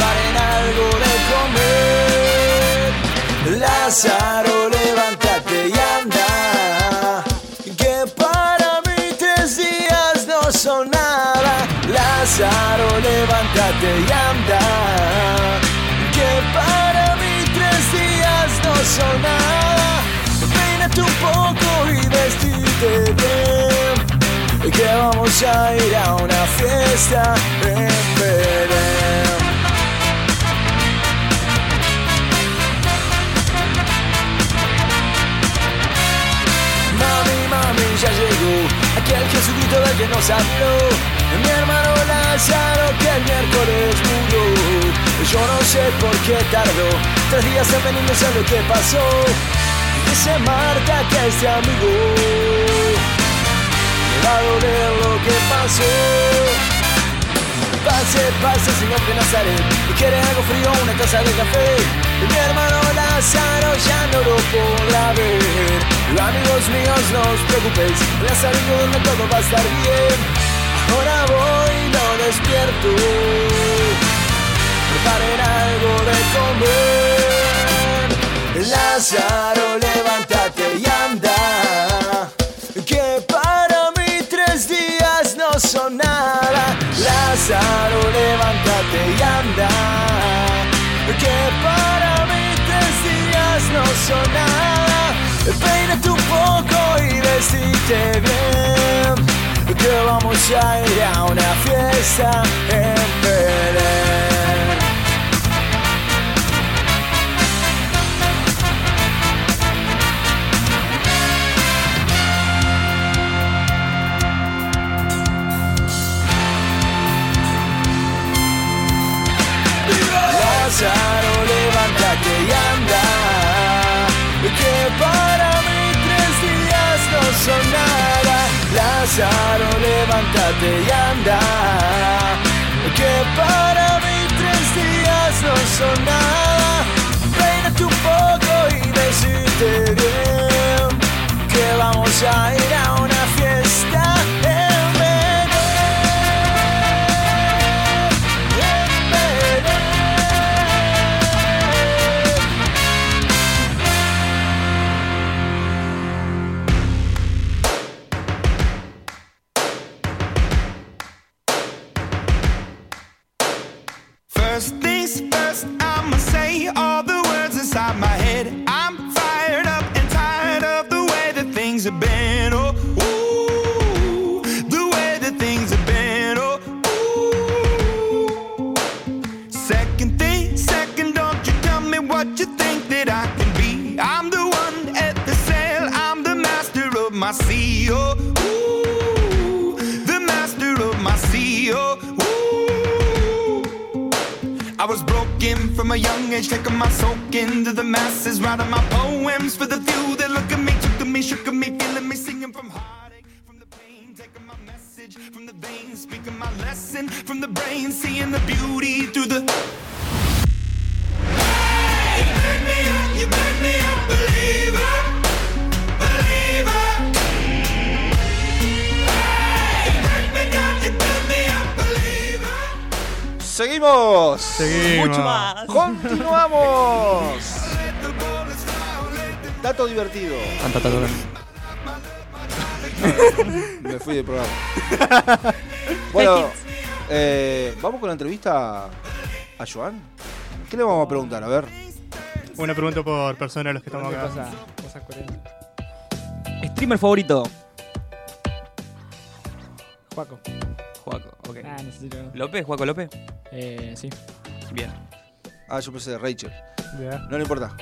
[SPEAKER 16] Paren algo de comer. Lázaro, levántate y anda. Que para mí tres días no son nada. Lázaro, levántate y anda. Que para mí tres días no son nada. Que vamos a ir a una fiesta en Belén. Mami, mami, ya llegó aquel Jesucristo del que nos habló. Mi hermano Lázaro que el miércoles murió. Yo no sé por qué tardó tres días en venir, no sé lo que pasó. Dice Marta que este amigo doler lo que pasó. Pase, pase, señor de. Y quiere algo frío, una taza de café. Y mi hermano Lázaro ya no lo podrá ver. Amigos míos, no os preocupéis. Lázaro duerme, todo va a estar bien. Ahora voy, lo despierto. Preparen algo de comer. Lázaro, levántate y anda. Son nada. Lázaro, levántate y anda. Que para mí tres días no son nada. Peínate un poco y vestite bien. Que vamos a ir a una fiesta en Belén. Lázaro, levántate y anda. Que para mí tres días no son nada. Peínate un poco y decirte bien. Que vamos a ir a una
[SPEAKER 1] lesson from the brain, seeing the beauty through the. Hey, you make me up, you make me a believer, believer. Hey, you break me down, you build me up, believer.
[SPEAKER 3] Seguimos.
[SPEAKER 4] Seguimos. Mucho más.
[SPEAKER 3] Continuamos. Dato divertido. Me fui del programa. bueno, eh, vamos con la entrevista a Joan. ¿Qué le vamos a preguntar? A ver.
[SPEAKER 4] Una pregunta por persona a los que estamos
[SPEAKER 6] ¿Qué
[SPEAKER 4] acá.
[SPEAKER 6] pasa? Cosas coherentes.
[SPEAKER 5] Streamer favorito.
[SPEAKER 6] Juaco.
[SPEAKER 5] Juaco, ok.
[SPEAKER 6] Ah, necesito.
[SPEAKER 5] ¿López? ¿Juaco López?
[SPEAKER 6] Eh, sí.
[SPEAKER 5] Bien.
[SPEAKER 3] Ah, yo pensé de Rachel.
[SPEAKER 4] Ya.
[SPEAKER 3] No le importa.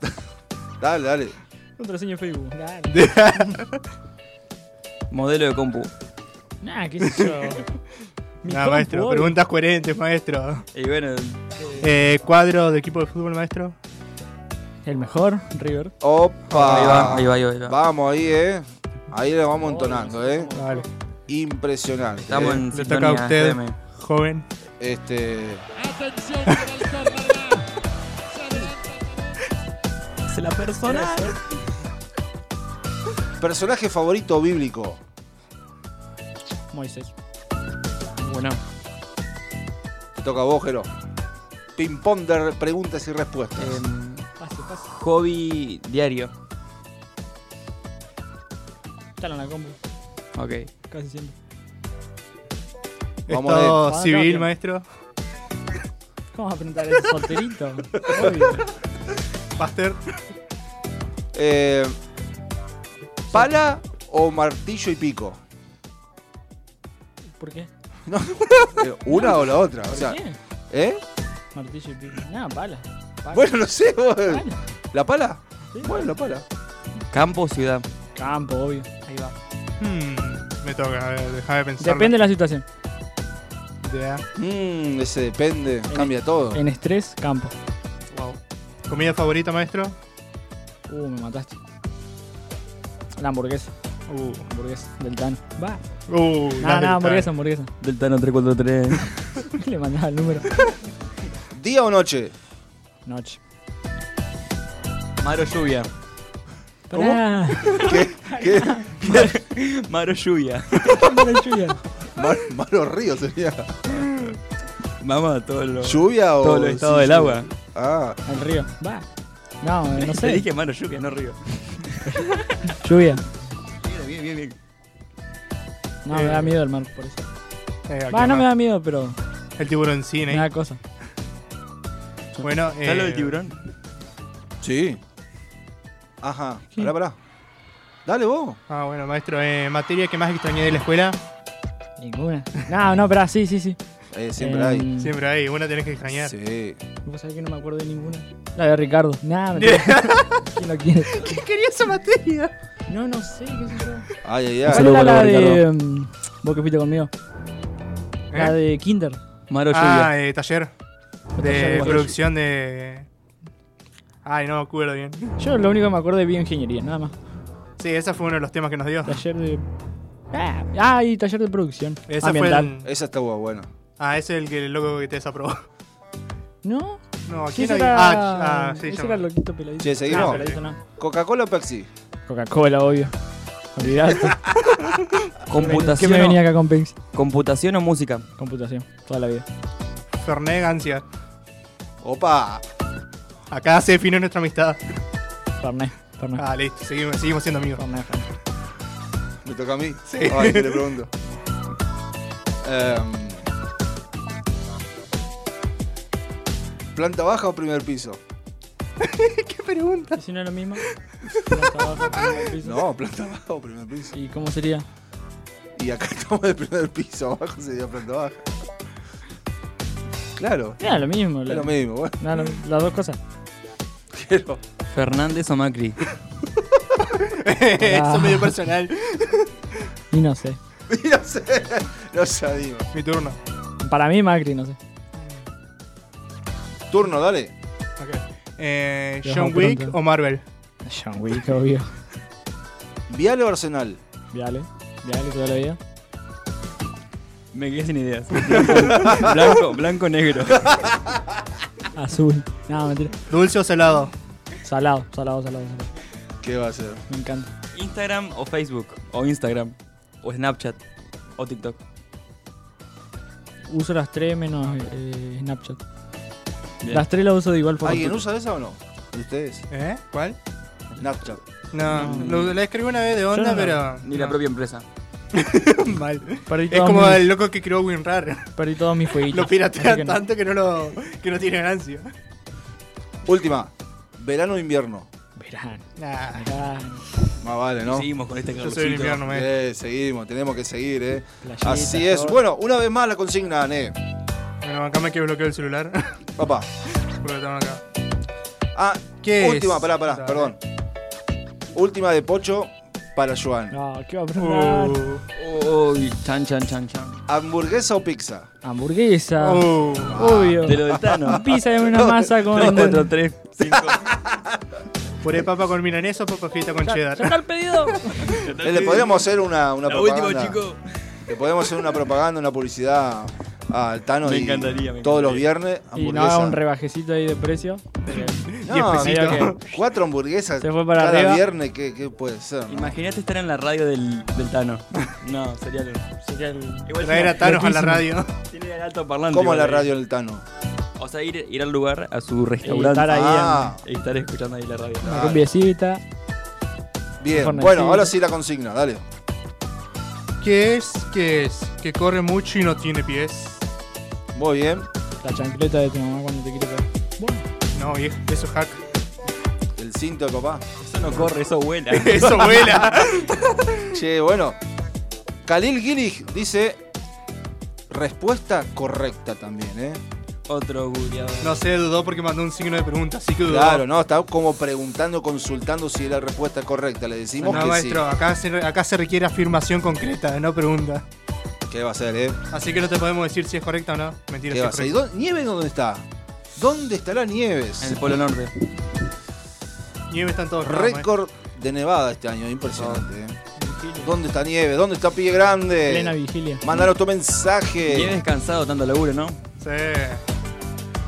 [SPEAKER 3] dale, dale.
[SPEAKER 6] Contraseña en Facebook. Dale.
[SPEAKER 5] Modelo de compu.
[SPEAKER 6] Nah, qué sé yo. Mi
[SPEAKER 4] Nah, maestro, preguntas coherentes, maestro.
[SPEAKER 5] Y bueno,
[SPEAKER 4] Eh, cuadro de equipo de fútbol, maestro.
[SPEAKER 6] El mejor, River.
[SPEAKER 3] Opa.
[SPEAKER 5] Ahí va, ahí va, ahí va, ahí va.
[SPEAKER 3] Vamos ahí, eh. Ahí le vamos entonando, eh.
[SPEAKER 4] Vale.
[SPEAKER 3] Impresionante.
[SPEAKER 5] Estamos
[SPEAKER 3] eh.
[SPEAKER 5] en
[SPEAKER 4] Le toca a usted,
[SPEAKER 5] FM.
[SPEAKER 4] joven.
[SPEAKER 3] Este.
[SPEAKER 5] Se la persona.
[SPEAKER 3] Personaje favorito bíblico.
[SPEAKER 6] Moisés.
[SPEAKER 5] Bueno.
[SPEAKER 3] Te toca a vos, Jero. Ping-pong de preguntas y respuestas.
[SPEAKER 5] Em,
[SPEAKER 6] Pase, pase.
[SPEAKER 5] hobby diario.
[SPEAKER 6] Está en la combo.
[SPEAKER 5] Ok.
[SPEAKER 6] Casi siempre.
[SPEAKER 3] Vamos
[SPEAKER 4] Estado
[SPEAKER 6] a ver.
[SPEAKER 4] civil,
[SPEAKER 6] Ah,
[SPEAKER 4] maestro.
[SPEAKER 6] ¿Cómo vas a preguntar eso? Solterito. Obvio.
[SPEAKER 4] Pastor.
[SPEAKER 3] Eh, ¿Pala o martillo y pico?
[SPEAKER 6] ¿Por qué?
[SPEAKER 3] Eh, ¿Una o la otra? O
[SPEAKER 6] ¿Por
[SPEAKER 3] sea,
[SPEAKER 6] qué?
[SPEAKER 3] ¿eh?
[SPEAKER 6] Martillo y pico. No, pala. Pala.
[SPEAKER 3] Bueno, no sé. vos.
[SPEAKER 6] Pala.
[SPEAKER 3] ¿La pala?
[SPEAKER 6] Sí.
[SPEAKER 3] Bueno, la pala.
[SPEAKER 5] Campo o ciudad.
[SPEAKER 6] Campo, obvio. Ahí va.
[SPEAKER 4] Hmm, me toca, a ver, déjame pensar.
[SPEAKER 6] Depende de la situación.
[SPEAKER 3] Mmm, ese depende. Cambia todo.
[SPEAKER 6] En estrés, campo.
[SPEAKER 4] Wow. ¿Comida favorita, maestro?
[SPEAKER 6] Uh, me mataste. La hamburguesa.
[SPEAKER 4] Uh.
[SPEAKER 6] Hamburguesa. Del Tano. Va.
[SPEAKER 4] Uh,
[SPEAKER 6] No, hamburguesa, hamburguesa.
[SPEAKER 5] Del Tano 343.
[SPEAKER 6] Le mandaba el número.
[SPEAKER 3] ¿Día o noche?
[SPEAKER 6] Noche.
[SPEAKER 5] Maro lluvia.
[SPEAKER 6] Pará.
[SPEAKER 3] ¿Qué? ¿Qué?
[SPEAKER 5] Maro lluvia.
[SPEAKER 6] Maro lluvia.
[SPEAKER 3] Mar, Maro Río sería.
[SPEAKER 5] Mamá, todo lo.
[SPEAKER 3] ¿Lluvia o.?
[SPEAKER 5] Todo el estado
[SPEAKER 3] sí,
[SPEAKER 5] del
[SPEAKER 3] lluvia?
[SPEAKER 5] agua.
[SPEAKER 3] Ah.
[SPEAKER 6] Al río. Va. No, no
[SPEAKER 5] Te
[SPEAKER 6] sé.
[SPEAKER 5] dije Maro lluvia, no río.
[SPEAKER 6] Lluvia. No, me da miedo el mar, por eso.
[SPEAKER 4] Eh,
[SPEAKER 6] Va, no me da miedo, pero
[SPEAKER 4] El tiburón
[SPEAKER 6] me
[SPEAKER 4] cine.
[SPEAKER 6] da cosa.
[SPEAKER 4] Bueno,
[SPEAKER 5] ¿Está lo
[SPEAKER 4] eh,
[SPEAKER 5] del tiburón?
[SPEAKER 3] Sí. Ajá. Pará, pará. Dale vos.
[SPEAKER 4] Ah, bueno, maestro, eh, materia que más extrañé de la escuela.
[SPEAKER 6] Ninguna. No, no, pero sí, sí, sí.
[SPEAKER 3] Eh, siempre
[SPEAKER 6] Em,
[SPEAKER 3] hay.
[SPEAKER 4] Siempre hay, una tenés que extrañar.
[SPEAKER 3] Sí.
[SPEAKER 6] Vos sabés que no me acuerdo de ninguna. La de Ricardo. Mentira. ¿Quién lo quiere?
[SPEAKER 4] ¿Qué quería esa materia?
[SPEAKER 6] No, no sé, qué sé yo.
[SPEAKER 3] Ay, ay,
[SPEAKER 6] ¿Cuál
[SPEAKER 3] ay.
[SPEAKER 6] era la de. Mm, vos que fuiste conmigo? La
[SPEAKER 4] ¿Eh?
[SPEAKER 6] de Kinder.
[SPEAKER 5] Maro.
[SPEAKER 4] Ah, eh, taller.
[SPEAKER 6] taller
[SPEAKER 4] De
[SPEAKER 6] de-
[SPEAKER 4] producción de. Ay, no me acuerdo bien.
[SPEAKER 6] Yo lo único que me acuerdo de bioingeniería, nada más.
[SPEAKER 4] Sí, ese fue uno de los temas que nos dio.
[SPEAKER 6] Taller de. Ah, ah, y taller de producción.
[SPEAKER 4] Ese fue
[SPEAKER 6] ambiental.
[SPEAKER 4] el...
[SPEAKER 3] Esa estuvo buena.
[SPEAKER 4] Ah, ese es el, que, el loco que te desaprobó.
[SPEAKER 6] ¿No?
[SPEAKER 4] No,
[SPEAKER 6] Sí,
[SPEAKER 4] ¿quién
[SPEAKER 6] ese
[SPEAKER 4] había?
[SPEAKER 6] era.
[SPEAKER 4] Ah, ah, sí,
[SPEAKER 6] ese era el loquito peladito.
[SPEAKER 3] Che, seguimos.
[SPEAKER 6] Ah, peladito no.
[SPEAKER 3] ¿Coca-Cola o Pepsi?
[SPEAKER 6] Coca-Cola, obvio. Olvidate.
[SPEAKER 5] Computación.
[SPEAKER 6] ¿Qué me
[SPEAKER 5] o-
[SPEAKER 6] venía acá con Pepsi?
[SPEAKER 5] Computación o música.
[SPEAKER 6] Computación, toda la vida.
[SPEAKER 4] Fernet Gancia.
[SPEAKER 3] Opa.
[SPEAKER 4] Acá se define nuestra amistad.
[SPEAKER 6] Fernet, Fernet.
[SPEAKER 4] Ah, listo, seguimos, seguimos siendo amigos.
[SPEAKER 6] Fernet, Fernet.
[SPEAKER 3] ¿Me toca a mí?
[SPEAKER 4] Sí.
[SPEAKER 3] Ay, ¿qué le pregunto? Em, ¿Planta baja o primer piso?
[SPEAKER 4] ¿Qué pregunta?
[SPEAKER 6] ¿Y si no es lo mismo? Planta baja, primer piso.
[SPEAKER 3] No, planta baja o primer piso.
[SPEAKER 6] ¿Y cómo sería?
[SPEAKER 3] Y acá estamos en el primer piso, abajo sería planta baja. Claro,
[SPEAKER 6] Era lo mismo.
[SPEAKER 3] es lo mismo, bueno.
[SPEAKER 6] no, lo- las dos cosas.
[SPEAKER 3] Quiero.
[SPEAKER 5] Fernández o Macri.
[SPEAKER 4] Eso es medio personal.
[SPEAKER 6] Y no sé.
[SPEAKER 3] Y no sé, no sabía.
[SPEAKER 4] Mi turno.
[SPEAKER 6] Para mí, Macri, no sé.
[SPEAKER 3] Turno, dale.
[SPEAKER 4] Eh, John Wick
[SPEAKER 6] pronto.
[SPEAKER 4] o Marvel.
[SPEAKER 6] John Wick, obvio.
[SPEAKER 3] ¿Viale o Arsenal?
[SPEAKER 6] Viale. Viale toda la vida.
[SPEAKER 5] Me quedé sin ideas. Blanco, blanco, blanco, negro.
[SPEAKER 6] Azul. No, mentira.
[SPEAKER 4] Dulce o salado.
[SPEAKER 6] Salado, salado, salado, salado.
[SPEAKER 3] ¿Qué va a ser?
[SPEAKER 6] Me encanta.
[SPEAKER 5] Instagram o Facebook. O Instagram. O Snapchat. O TikTok.
[SPEAKER 6] Uso las tres menos eh, Snapchat.
[SPEAKER 5] Bien.
[SPEAKER 6] Las tres las uso de igual forma.
[SPEAKER 3] ¿Alguien usa esa o no? ¿De ustedes?
[SPEAKER 4] ¿Eh? ¿Cuál?
[SPEAKER 3] Snapchat.
[SPEAKER 4] No,
[SPEAKER 6] No.
[SPEAKER 4] lo, la escribí una vez de onda,
[SPEAKER 6] no.
[SPEAKER 4] pero.
[SPEAKER 5] Ni la propia empresa.
[SPEAKER 4] Mal.
[SPEAKER 6] Perdí
[SPEAKER 4] Es
[SPEAKER 6] todos
[SPEAKER 4] como
[SPEAKER 6] mis-
[SPEAKER 4] el loco que creó WinRAR.
[SPEAKER 6] Perdí todos mis fueguitos.
[SPEAKER 4] Lo
[SPEAKER 6] Así
[SPEAKER 4] piratean
[SPEAKER 6] que no.
[SPEAKER 4] tanto que no lo. que no tiene ganancia.
[SPEAKER 3] Última. ¿Verano o invierno?
[SPEAKER 6] Verano.
[SPEAKER 4] Nah.
[SPEAKER 6] verano.
[SPEAKER 3] Más vale, ¿no?
[SPEAKER 5] Seguimos con este
[SPEAKER 4] Yo soy del
[SPEAKER 5] calorcito.
[SPEAKER 4] invierno, me.
[SPEAKER 3] Eh, seguimos, tenemos que seguir, ¿eh?
[SPEAKER 6] Playita,
[SPEAKER 3] Así es. Bueno, una vez más la consigna, Ne.
[SPEAKER 4] Bueno, acá me quedo bloqueado el celular.
[SPEAKER 3] Papá.
[SPEAKER 4] Porque lo tengo acá.
[SPEAKER 3] Ah,
[SPEAKER 4] ¿Qué
[SPEAKER 3] última,
[SPEAKER 4] es?
[SPEAKER 3] pará, pará,
[SPEAKER 4] Dale.
[SPEAKER 3] perdón. Última de Pocho para Joan.
[SPEAKER 6] No, ¿qué va a preguntar?
[SPEAKER 4] Uh,
[SPEAKER 5] Uy, chan, chan, chan, chan.
[SPEAKER 3] ¿Hamburguesa o pizza?
[SPEAKER 6] Hamburguesa.
[SPEAKER 4] uh.
[SPEAKER 6] Obvio.
[SPEAKER 5] De lo del Tano.
[SPEAKER 6] Pizza de una masa con.
[SPEAKER 5] 3, 4, 3, 5.
[SPEAKER 4] Puré papa con milanesa o papa frita con cheddar.
[SPEAKER 6] ¡Saca el pedido!
[SPEAKER 3] Eh, Le podríamos hacer una, una
[SPEAKER 5] La
[SPEAKER 3] propaganda.
[SPEAKER 5] última, chico.
[SPEAKER 3] Le podemos hacer una propaganda, una publicidad Ah, el Tano
[SPEAKER 5] Me
[SPEAKER 3] y
[SPEAKER 5] encantaría, me
[SPEAKER 3] todos los viernes.
[SPEAKER 6] Y no haga un rebajecito ahí de precio. porque
[SPEAKER 3] No,
[SPEAKER 6] que-
[SPEAKER 3] cuatro hamburguesas
[SPEAKER 6] Se fue para
[SPEAKER 3] cada
[SPEAKER 6] arriba.
[SPEAKER 3] viernes, ¿qué, qué puede ser? no?
[SPEAKER 5] Imagínate estar en la radio del, del Tano. No, sería el.
[SPEAKER 6] sería el-
[SPEAKER 5] Igual
[SPEAKER 4] Traer a Thanos a la radio.
[SPEAKER 5] Tiene el alto parlante.
[SPEAKER 3] ¿Cómo la
[SPEAKER 5] ahí.
[SPEAKER 3] radio del Tano?
[SPEAKER 5] O sea, ir, ir al lugar, a su restaurante.
[SPEAKER 6] estar ahí
[SPEAKER 3] Ah,
[SPEAKER 5] y estar escuchando ahí la radio.
[SPEAKER 6] Una cumbiecita.
[SPEAKER 3] bien. Bueno, ahora sí la consigna, dale.
[SPEAKER 4] ¿Qué es? ¿Qué es? Que corre mucho y no tiene pies.
[SPEAKER 3] Muy bien.
[SPEAKER 6] La chancleta de tu mamá cuando te quiere pegar. Bueno,
[SPEAKER 4] No, viejo, eso es hack.
[SPEAKER 3] El cinto de papá.
[SPEAKER 5] Eso no corre, eso vuela.
[SPEAKER 4] Eso vuela.
[SPEAKER 3] Che, bueno. Khalil Gillig dice. Respuesta correcta también, ¿eh?
[SPEAKER 5] Otro googleador.
[SPEAKER 4] No sé, dudó porque mandó un signo de pregunta, así que dudó.
[SPEAKER 3] Claro, no, está como preguntando, consultando si es la respuesta correcta. Le decimos
[SPEAKER 4] No,
[SPEAKER 3] que
[SPEAKER 4] maestro, acá se, acá se requiere afirmación concreta, no pregunta.
[SPEAKER 3] ¿Qué va a ser, eh?
[SPEAKER 4] Así que no te podemos decir si es correcta o no. Mentira,
[SPEAKER 3] ¿Qué
[SPEAKER 4] si
[SPEAKER 3] va a
[SPEAKER 4] es
[SPEAKER 3] ser? ¿Y
[SPEAKER 4] correcta.
[SPEAKER 3] dónde- ¿Nieves dónde está? ¿Dónde estará Nieves?
[SPEAKER 5] En el Polo Norte.
[SPEAKER 4] Nieve está en todos lados, maestro.
[SPEAKER 3] Récord de Nevada este año, impresionante. ¿eh? ¿Dónde está Nieves? ¿Dónde está Pie Grande?
[SPEAKER 6] plena vigilia.
[SPEAKER 3] Mandaron tu mensaje.
[SPEAKER 5] Tienes cansado tanto laburo, ¿no?
[SPEAKER 4] Sí.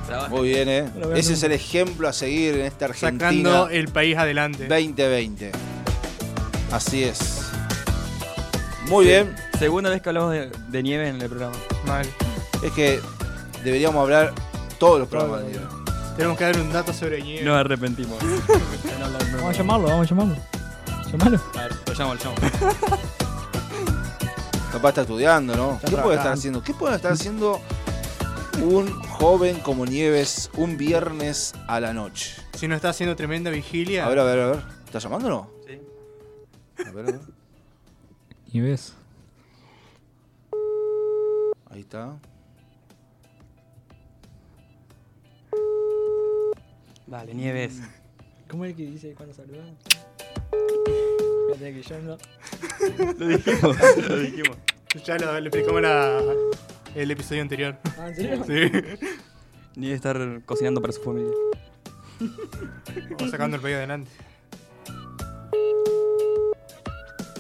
[SPEAKER 5] Trabaja.
[SPEAKER 3] Muy bien, ¿eh?
[SPEAKER 6] lo veo
[SPEAKER 3] Ese es el ejemplo a seguir en esta Argentina
[SPEAKER 4] Sacando el país adelante.
[SPEAKER 3] 2020. Así es. Muy bien.
[SPEAKER 5] Segunda vez que hablamos de, de nieve en el programa.
[SPEAKER 4] Mal.
[SPEAKER 3] Es que deberíamos hablar todos los programas de nieve.
[SPEAKER 4] Tenemos que dar un dato sobre nieve.
[SPEAKER 5] Nos arrepentimos.
[SPEAKER 6] Vamos a llamarlo, vamos a llamarlo. Llamalo.
[SPEAKER 5] A ver, lo llamo, lo llamo.
[SPEAKER 3] Capaz está estudiando, ¿no?
[SPEAKER 6] Está
[SPEAKER 3] ¿Qué puede estar haciendo? ¿Qué puede estar haciendo un joven como Nieves un viernes a la noche?
[SPEAKER 4] Si no está haciendo tremenda vigilia.
[SPEAKER 3] A ver, a ver, a ver. ¿Está llamando o no?
[SPEAKER 5] Sí.
[SPEAKER 3] A ver, a ver.
[SPEAKER 6] Y ves.
[SPEAKER 3] Ahí está.
[SPEAKER 5] Dale, Nieves.
[SPEAKER 6] ¿Cómo es el que dice cuando? Fíjate que yo no.
[SPEAKER 5] Lo dijimos, lo dijimos.
[SPEAKER 4] Ya lo, le explicamos la, el episodio anterior.
[SPEAKER 6] Ah, ¿en serio?
[SPEAKER 4] Sí.
[SPEAKER 5] Nieve estar cocinando para su familia.
[SPEAKER 4] Vamos sacando el país adelante.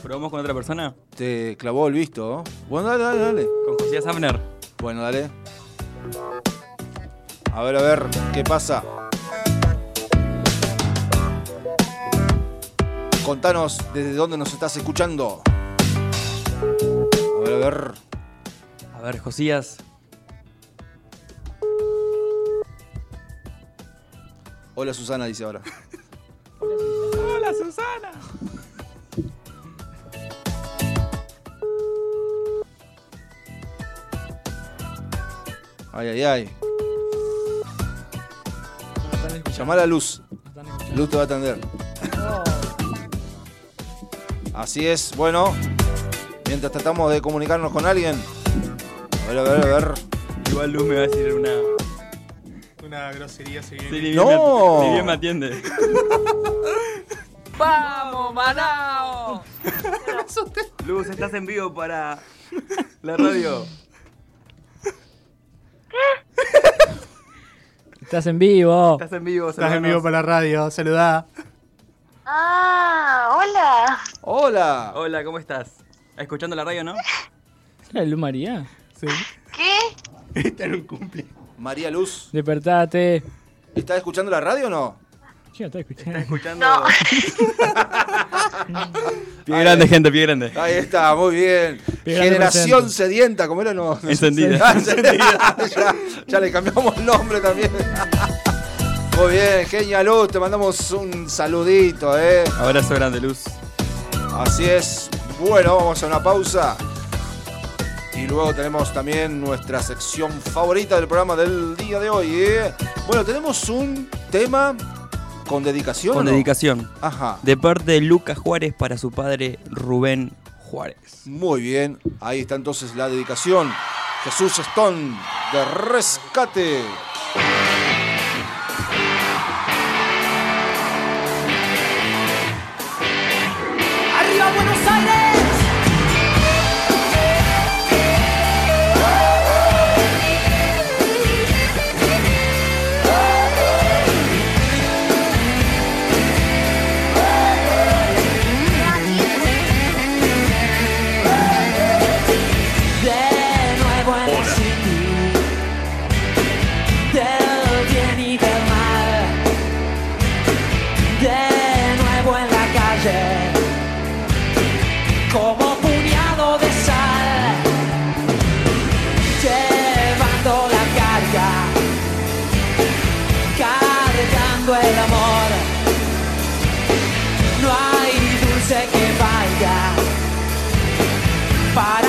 [SPEAKER 5] ¿Probamos con otra persona?
[SPEAKER 3] Te clavó el visto. ¿no? Bueno, dale, dale, dale.
[SPEAKER 5] Con José Safner.
[SPEAKER 3] Bueno, dale. A ver, a ver, ¿qué pasa? Contanos desde dónde nos estás escuchando. A ver, a ver.
[SPEAKER 5] A ver, Josías.
[SPEAKER 3] Hola Susana, dice ahora.
[SPEAKER 5] Hola, Susana.
[SPEAKER 3] Ay, ay, ay. Llamar a Luz.
[SPEAKER 6] Están escuchando.
[SPEAKER 3] Luz te va a atender. Así es, bueno. Mientras tratamos de comunicarnos con alguien. A ver, a ver, a ver.
[SPEAKER 5] Igual Luz me va a decir una.
[SPEAKER 4] Una grosería se viene.
[SPEAKER 5] Sí,
[SPEAKER 3] ¡No!
[SPEAKER 5] me, ni bien me atiende.
[SPEAKER 15] ¡Vamos, Manao!
[SPEAKER 5] Luz, estás en vivo para la radio.
[SPEAKER 6] Estás en vivo.
[SPEAKER 5] Estás en vivo,
[SPEAKER 4] Estás en vivo para la radio, saludá.
[SPEAKER 17] Ah, hola.
[SPEAKER 3] Hola.
[SPEAKER 5] Hola, ¿cómo estás? ¿Escuchando la radio, no?
[SPEAKER 6] ¿Era Lu María?
[SPEAKER 4] Sí.
[SPEAKER 17] ¿Qué?
[SPEAKER 4] Está en un cumple.
[SPEAKER 3] María Luz.
[SPEAKER 6] Despertate.
[SPEAKER 3] ¿Estás escuchando la radio o no?
[SPEAKER 6] Yo estoy escuchando.
[SPEAKER 5] ¿Estás escuchando?
[SPEAKER 17] No.
[SPEAKER 5] Pie grande, gente, pie grande.
[SPEAKER 3] Ahí está, muy bien.
[SPEAKER 6] Pie
[SPEAKER 3] Generación sedienta, ¿cómo era? No, no.
[SPEAKER 5] Encendida.
[SPEAKER 3] Ah, encendida. ya, ya le cambiamos el nombre también. Muy bien, genia Luz, te mandamos un saludito, ¿eh?
[SPEAKER 5] Abrazo grande, Luz.
[SPEAKER 3] Así es. Bueno, vamos a una pausa. Y luego tenemos también nuestra sección favorita del programa del día de hoy. ¿eh? Bueno, tenemos un tema con dedicación.
[SPEAKER 5] Con
[SPEAKER 3] ¿o no?
[SPEAKER 5] dedicación.
[SPEAKER 3] Ajá.
[SPEAKER 5] De parte de Lucas Juárez para su padre Rubén Juárez.
[SPEAKER 3] Muy bien. Ahí está entonces la dedicación. Jesús Stone de Rescate.
[SPEAKER 18] Para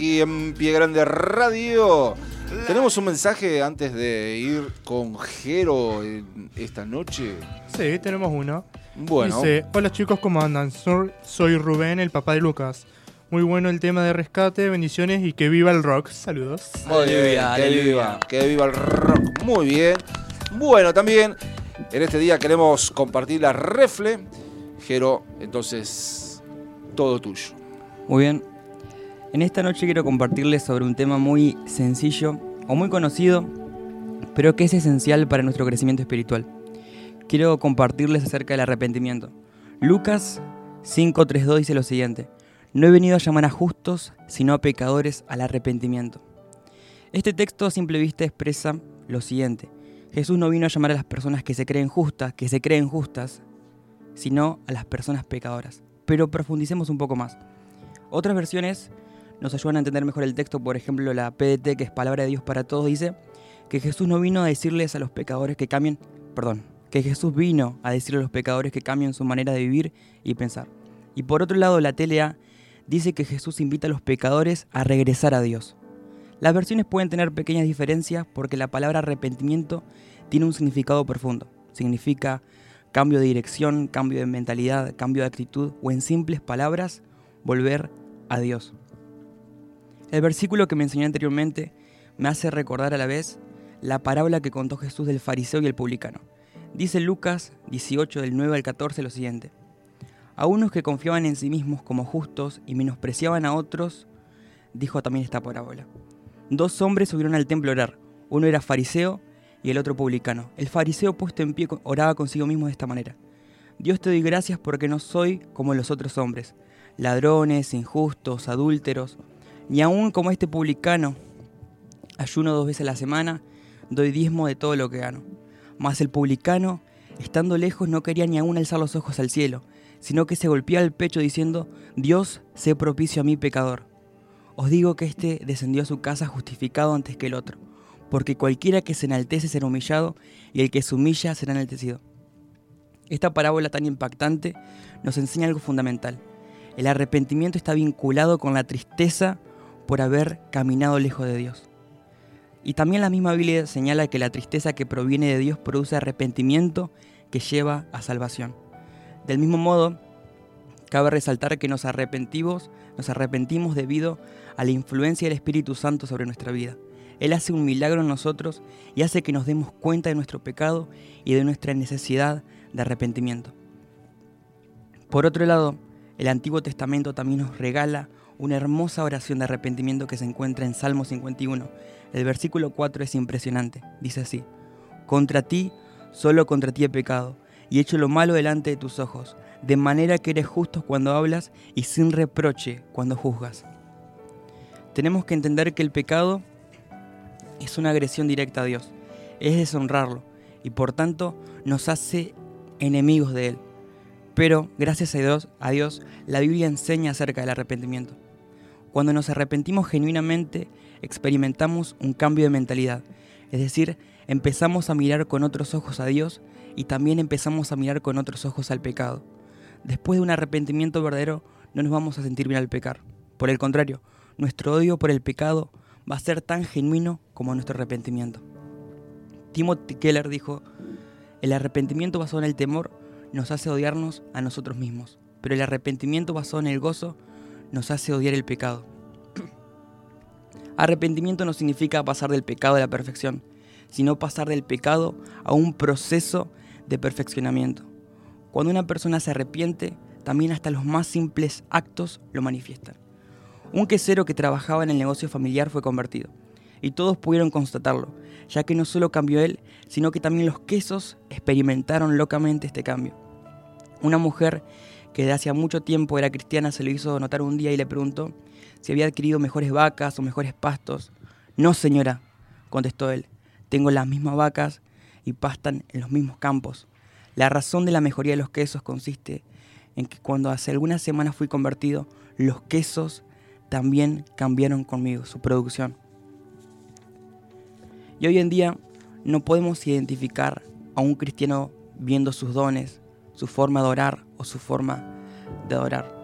[SPEAKER 3] aquí en Pie Grande Radio. Tenemos un mensaje antes de ir con Jero en esta noche.
[SPEAKER 4] Sí, tenemos uno.
[SPEAKER 3] Bueno.
[SPEAKER 4] Dice, hola chicos, ¿cómo andan? Soy, soy Rubén, el papá de Lucas. Muy bueno el tema de rescate, bendiciones y que viva el rock. Saludos.
[SPEAKER 3] Muy bien, que viva, que viva el rock. Muy bien. Bueno, también en este día queremos compartir la refle. Jero, entonces, todo tuyo.
[SPEAKER 5] Muy bien. En esta noche quiero compartirles sobre un tema muy sencillo o muy conocido, pero que es esencial para nuestro crecimiento espiritual. Quiero compartirles acerca del arrepentimiento. Lucas 5.3.2 dice lo siguiente. No he venido a llamar a justos, sino a pecadores al arrepentimiento. Este texto a simple vista expresa lo siguiente. Jesús no vino a llamar a las personas que se creen justas, que se creen justas, sino a las personas pecadoras. Pero profundicemos un poco más. Otras versiones nos ayudan a entender mejor el texto, por ejemplo la PDT, que es Palabra de Dios para Todos, dice que Jesús no vino a decirles a los pecadores que cambien, perdón, que Jesús vino a decirle a los pecadores que cambien su manera de vivir y pensar. Y por otro lado, la TLA dice que Jesús invita a los pecadores a regresar a Dios. Las versiones pueden tener pequeñas diferencias porque la palabra arrepentimiento tiene un significado profundo. Significa cambio de dirección, cambio de mentalidad, cambio de actitud o en simples palabras, volver a Dios. El versículo que mencioné anteriormente me hace recordar a la vez la parábola que contó Jesús del fariseo y el publicano. Dice Lucas 18 del 9 al 14 lo siguiente. A unos que confiaban en sí mismos como justos y menospreciaban a otros, dijo también esta parábola. Dos hombres subieron al templo a orar. Uno era fariseo y el otro publicano. El fariseo puesto en pie oraba consigo mismo de esta manera. Dios te doy gracias porque no soy como los otros hombres, ladrones, injustos, adúlteros, ni aún como este publicano. Ayuno dos veces a la semana, doy diezmo de todo lo que gano. Mas el publicano, estando lejos, no quería ni aún alzar los ojos al cielo, sino que se golpeaba el pecho diciendo, Dios, sé propicio a mí pecador. Os digo que éste descendió a su casa justificado antes que el otro, porque cualquiera que se enaltece será humillado, y el que se humilla será enaltecido. Esta parábola tan impactante nos enseña algo fundamental. El arrepentimiento está vinculado con la tristeza por haber caminado lejos de Dios. Y también la misma Biblia señala que la tristeza que proviene de Dios produce arrepentimiento que lleva a salvación. Del mismo modo, cabe resaltar que nos arrepentimos, nos arrepentimos debido a la influencia del Espíritu Santo sobre nuestra vida. Él hace un milagro en nosotros y hace que nos demos cuenta de nuestro pecado y de nuestra necesidad de arrepentimiento. Por otro lado, el Antiguo Testamento también nos regala una hermosa oración de arrepentimiento que se encuentra en Salmo 51. El versículo 4 es impresionante. Dice así, Contra ti, solo contra ti he pecado, y he hecho lo malo delante de tus ojos, de manera que eres justo cuando hablas y sin reproche cuando juzgas. Tenemos que entender que el pecado es una agresión directa a Dios, es deshonrarlo, y por tanto nos hace enemigos de Él. Pero gracias a Dios, a Dios, la Biblia enseña acerca del arrepentimiento. Cuando nos arrepentimos genuinamente, experimentamos un cambio de mentalidad, es decir, empezamos a mirar con otros ojos a Dios y también empezamos a mirar con otros ojos al pecado. Después de un arrepentimiento verdadero, no nos vamos a sentir bien al pecar. Por el contrario, nuestro odio por el pecado va a ser tan genuino como nuestro arrepentimiento. Timothy Keller dijo, el arrepentimiento basado en el temor nos hace odiarnos a nosotros mismos, pero el arrepentimiento basado en el gozo nos hace odiar el pecado. Arrepentimiento no significa pasar del pecado a la perfección, sino pasar del pecado a un proceso de perfeccionamiento. Cuando una persona se arrepiente, también hasta los más simples actos lo manifiestan. Un quesero que trabajaba en el negocio familiar fue convertido, y todos pudieron constatarlo, ya que no solo cambió él, sino que también los quesos experimentaron locamente este cambio. Una mujer que de hacía mucho tiempo era cristiana se lo hizo notar un día y le preguntó si había adquirido mejores vacas o mejores pastos. No, señora, contestó él, tengo las mismas vacas y pastan en los mismos campos. La razón de la mejoría de los quesos consiste en que cuando hace algunas semanas fui convertido, los quesos también cambiaron conmigo su producción. Y hoy en día no podemos identificar a un cristiano viendo sus dones, su forma de orar o su forma de adorar.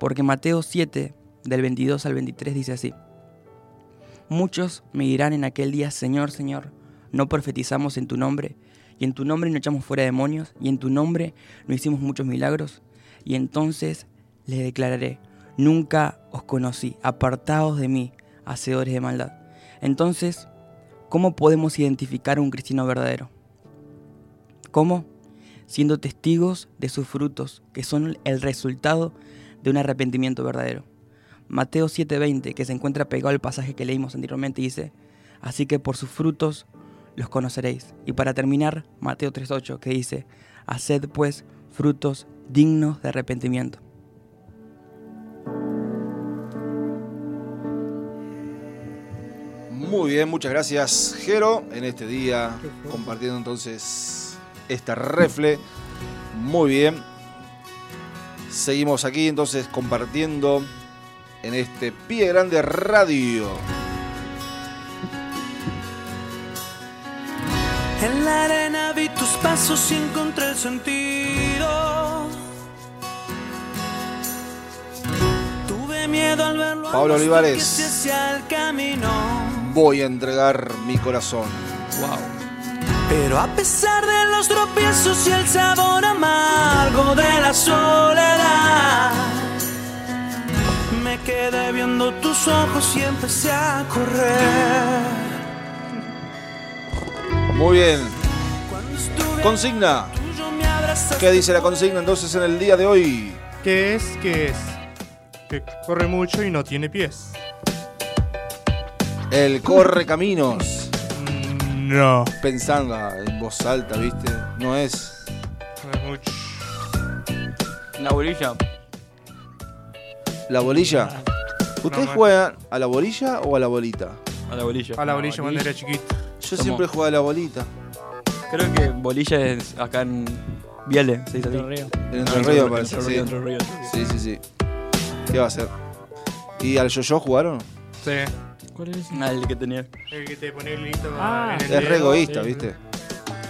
[SPEAKER 5] Porque Mateo 7, del 22 al 23 dice así. Muchos me dirán en aquel día, Señor, Señor, no profetizamos en tu nombre, y en tu nombre no echamos fuera demonios, y en tu nombre no hicimos muchos milagros. Y entonces les declararé, nunca os conocí, apartados de mí, hacedores de maldad. Entonces, ¿cómo podemos identificar a un cristiano verdadero? ¿Cómo? Siendo testigos de sus frutos, que son el resultado de un arrepentimiento verdadero. Mateo 7:20, que se encuentra pegado al pasaje que leímos anteriormente, dice, así que por sus frutos los conoceréis. Y para terminar, Mateo 3:8, que dice, haced pues frutos dignos de arrepentimiento.
[SPEAKER 3] Muy bien, muchas gracias, Jero, en este día, compartiendo entonces esta refle. Muy bien. Seguimos aquí entonces compartiendo en este Pie Grande Radio.
[SPEAKER 16] En la arena vi tus pasos y encontré el sentido. Tuve miedo al verlo.
[SPEAKER 3] Pablo Olivares. Voy a entregar mi corazón.
[SPEAKER 5] Wow.
[SPEAKER 16] Pero a pesar de los tropiezos y el sabor amargo de la soledad, me quedé viendo tus ojos y empecé a correr.
[SPEAKER 3] Muy bien. Consigna. ¿Qué dice la consigna entonces en el día de hoy?
[SPEAKER 4] ¿Qué es? ¿Qué es? Que corre mucho y no tiene pies.
[SPEAKER 3] El corre caminos.
[SPEAKER 4] No.
[SPEAKER 3] Pensando en voz alta, ¿viste? No es.
[SPEAKER 4] No es mucho.
[SPEAKER 5] La bolilla.
[SPEAKER 3] ¿La bolilla? ¿Ustedes
[SPEAKER 4] No,
[SPEAKER 3] juegan a la bolilla o a la bolita?
[SPEAKER 5] A la bolilla.
[SPEAKER 4] A la bolilla cuando era chiquito.
[SPEAKER 3] Yo
[SPEAKER 5] ¿Cómo?
[SPEAKER 3] siempre jugaba a la bolita.
[SPEAKER 5] Creo que bolilla es acá en Viale, se dice así.
[SPEAKER 6] Entre Ríos.
[SPEAKER 3] En Entre
[SPEAKER 5] Ah,
[SPEAKER 3] Ríos
[SPEAKER 5] Entre
[SPEAKER 3] parece,
[SPEAKER 5] Ríos,
[SPEAKER 3] sí.
[SPEAKER 5] Entre Ríos.
[SPEAKER 3] Sí, sí, sí. ¿Qué va a hacer? ¿Y al yo-yo jugaron?
[SPEAKER 4] Sí.
[SPEAKER 6] ¿Cuál es ese?
[SPEAKER 5] Ah, el que tenía.
[SPEAKER 4] El que te pone el hito
[SPEAKER 6] Ah,
[SPEAKER 4] en el
[SPEAKER 3] Es re egoísta,
[SPEAKER 6] sí.
[SPEAKER 3] ¿viste?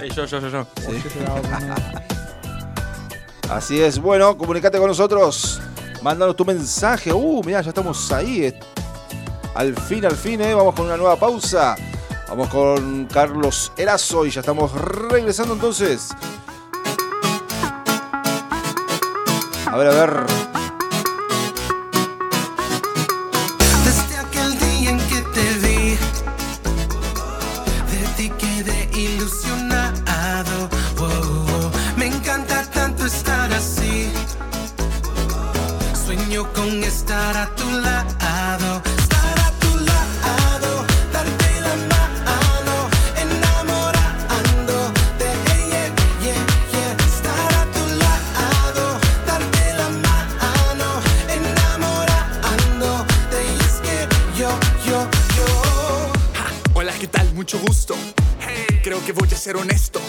[SPEAKER 5] Eh, yo, yo, yo, yo.
[SPEAKER 3] Sí. Así es. Bueno, comunicate con nosotros. Mándanos tu mensaje. Uh, mirá, ya estamos ahí. eh. Al fin, al fin, ¿eh? Vamos con una nueva pausa. Vamos con Carlos Erazo y ya estamos regresando entonces. A ver, a ver.
[SPEAKER 16] Yo, yo.
[SPEAKER 17] Hola, ¿qué tal? Mucho gusto. Creo que voy a ser honesto.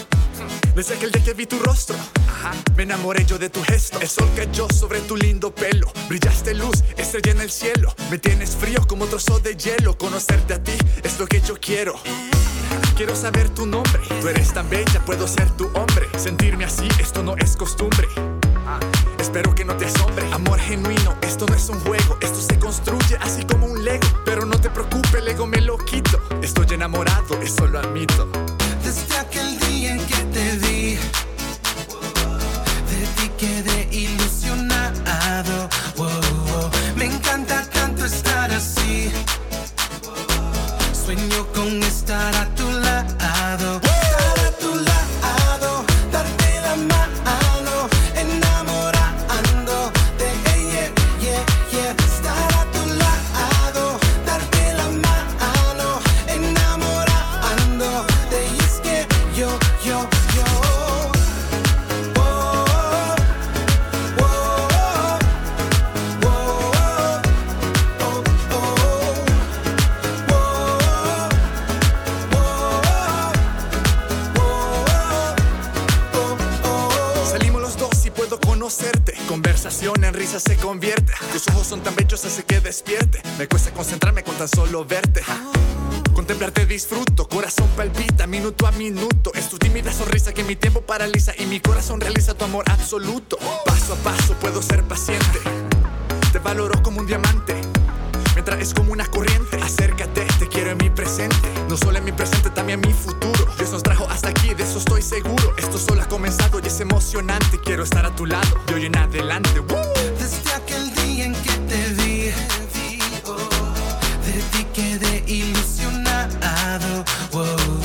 [SPEAKER 17] Desde aquel día que vi tu rostro, me enamoré yo de tu gesto. El sol cayó sobre tu lindo pelo. Brillaste luz, estrella en el cielo. Me tienes frío como trozo de hielo. Conocerte a ti es lo que yo quiero. Quiero saber tu nombre. Tú eres tan bella, puedo ser tu hombre. Sentirme así, esto no es costumbre. Espero que no te asombre. Amor genuino, esto no es un juego. Esto se construye así como un lego. Pero no te preocupes, el ego me lo quito. Estoy enamorado, eso lo admito.
[SPEAKER 16] Quedé
[SPEAKER 17] Se convierte. Tus ojos son tan bellos, hace que despierte. Me cuesta concentrarme con tan solo verte. Contemplarte disfruto, corazón palpita minuto a minuto. Es tu tímida sonrisa que mi tiempo paraliza y mi corazón realiza tu amor absoluto. Paso a paso puedo ser paciente. Te valoro como un diamante. Me traes como una corriente. Acércate, te quiero en mi presente. No solo en mi presente, también en mi futuro. Dios nos trajo hasta aquí, de eso estoy seguro. Esto solo ha comenzado y es emocionante. Quiero estar a tu lado, de hoy en adelante.
[SPEAKER 8] En que te vi, de ti quedé ilusionado. Wow,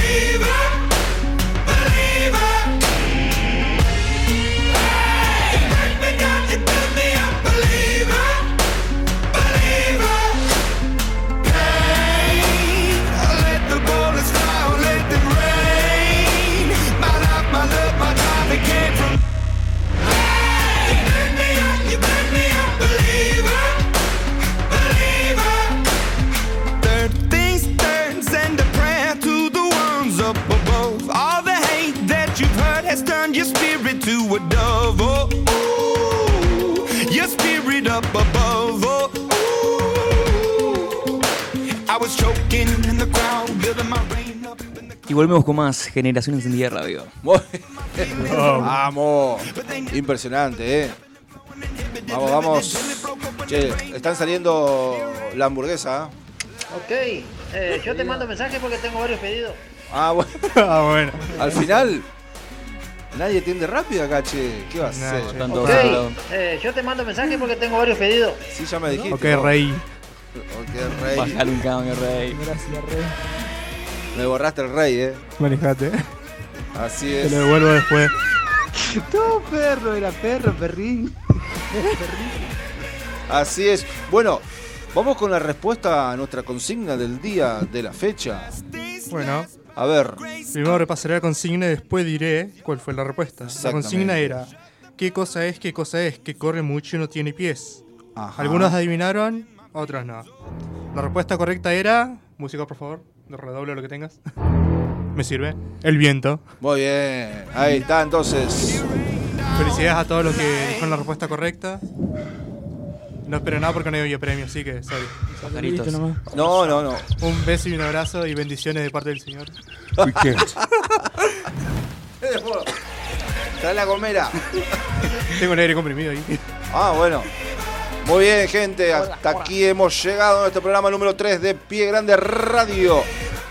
[SPEAKER 1] a dove. Oh, ooh, your spirit up above. Oh, ooh. I was choking in the crowd, building my rain up.
[SPEAKER 5] Y volvemos con más Generaciones en Día Radio.
[SPEAKER 3] Vamos. Impresionante, ¿eh? Vamos, vamos. Che, están saliendo la hamburguesa. ¿eh?
[SPEAKER 19] Ok, eh, yo te mando mensaje porque tengo varios pedidos.
[SPEAKER 3] Ah, bueno.
[SPEAKER 4] Ah, bueno.
[SPEAKER 3] Al final, nadie atiende rápido acá, che. ¿Qué va a hacer?
[SPEAKER 19] Eh, yo te mando mensaje porque tengo varios pedidos.
[SPEAKER 3] Sí, ya me dijiste.
[SPEAKER 4] Ok, rey.
[SPEAKER 3] Ok, rey.
[SPEAKER 5] Bajale un cambio, rey.
[SPEAKER 6] Gracias, Rey.
[SPEAKER 3] Me borraste el rey, eh.
[SPEAKER 4] Manejate.
[SPEAKER 3] Así
[SPEAKER 4] Te
[SPEAKER 3] es.
[SPEAKER 4] lo devuelvo después.
[SPEAKER 20] No, perro, era perro, perrín.
[SPEAKER 3] Así es. Bueno, vamos con la respuesta a nuestra consigna del día de la fecha.
[SPEAKER 4] Bueno,
[SPEAKER 3] A ver,
[SPEAKER 4] primero repasaré la consigna y después diré cuál fue la respuesta. La consigna era: ¿Qué cosa es, qué cosa es, que corre mucho y no tiene pies?
[SPEAKER 3] Ajá.
[SPEAKER 4] Algunos adivinaron, otros no. La respuesta correcta era. Música, por favor. Redoble lo que tengas. Me sirve. El viento.
[SPEAKER 3] muy bien. Ahí está, entonces.
[SPEAKER 4] Felicidades a todos los que dijeron la respuesta correcta. No espero nada porque no había premio, así que sorry.
[SPEAKER 5] Pajaritos.
[SPEAKER 3] No, no, no.
[SPEAKER 4] Un beso y un abrazo y bendiciones de parte del Señor.
[SPEAKER 3] Trae la gomera.
[SPEAKER 4] Tengo el aire comprimido ahí.
[SPEAKER 3] Ah, bueno. Muy bien, gente. Hasta aquí hemos llegado a nuestro programa número 3 de Pie Grande Radio.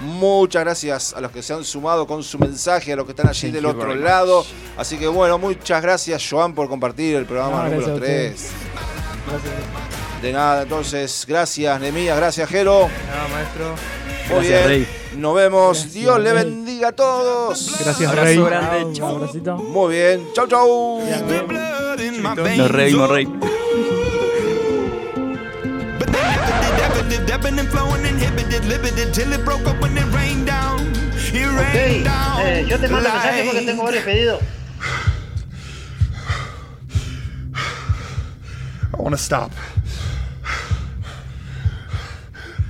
[SPEAKER 3] Muchas gracias a los que se han sumado con su mensaje, a los que están allí del otro lado. Así que bueno, muchas gracias, Joan, por compartir el programa
[SPEAKER 6] No,
[SPEAKER 3] número
[SPEAKER 6] gracias a
[SPEAKER 3] 3.
[SPEAKER 6] Gracias.
[SPEAKER 3] De nada, entonces, gracias, Nemías, gracias, Jero.
[SPEAKER 4] Nada, maestro.
[SPEAKER 3] Muy
[SPEAKER 2] Gracias,
[SPEAKER 3] bien.
[SPEAKER 2] Rey.
[SPEAKER 3] Nos vemos.
[SPEAKER 6] Gracias,
[SPEAKER 3] Dios le
[SPEAKER 6] Rey.
[SPEAKER 3] bendiga a todos.
[SPEAKER 4] Gracias,
[SPEAKER 5] Abrazo
[SPEAKER 4] Rey.
[SPEAKER 5] grande.
[SPEAKER 6] Un abracito.
[SPEAKER 3] Muy bien. Chau, chau.
[SPEAKER 2] Nos reímos, Rey.
[SPEAKER 1] Ebbing and flowing, inhibited, limited, till it broke up when it rained down. It
[SPEAKER 19] Ok,
[SPEAKER 1] rained down.
[SPEAKER 19] eh, yo te mando mensaje porque tengo varios pedidos.
[SPEAKER 14] I want to stop.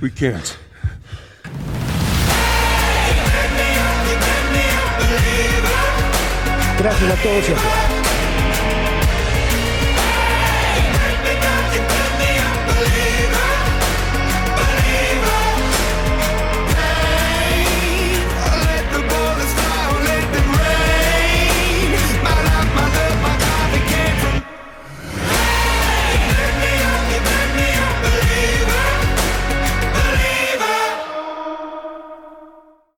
[SPEAKER 14] We can't.
[SPEAKER 21] Gracias a todos y a todas.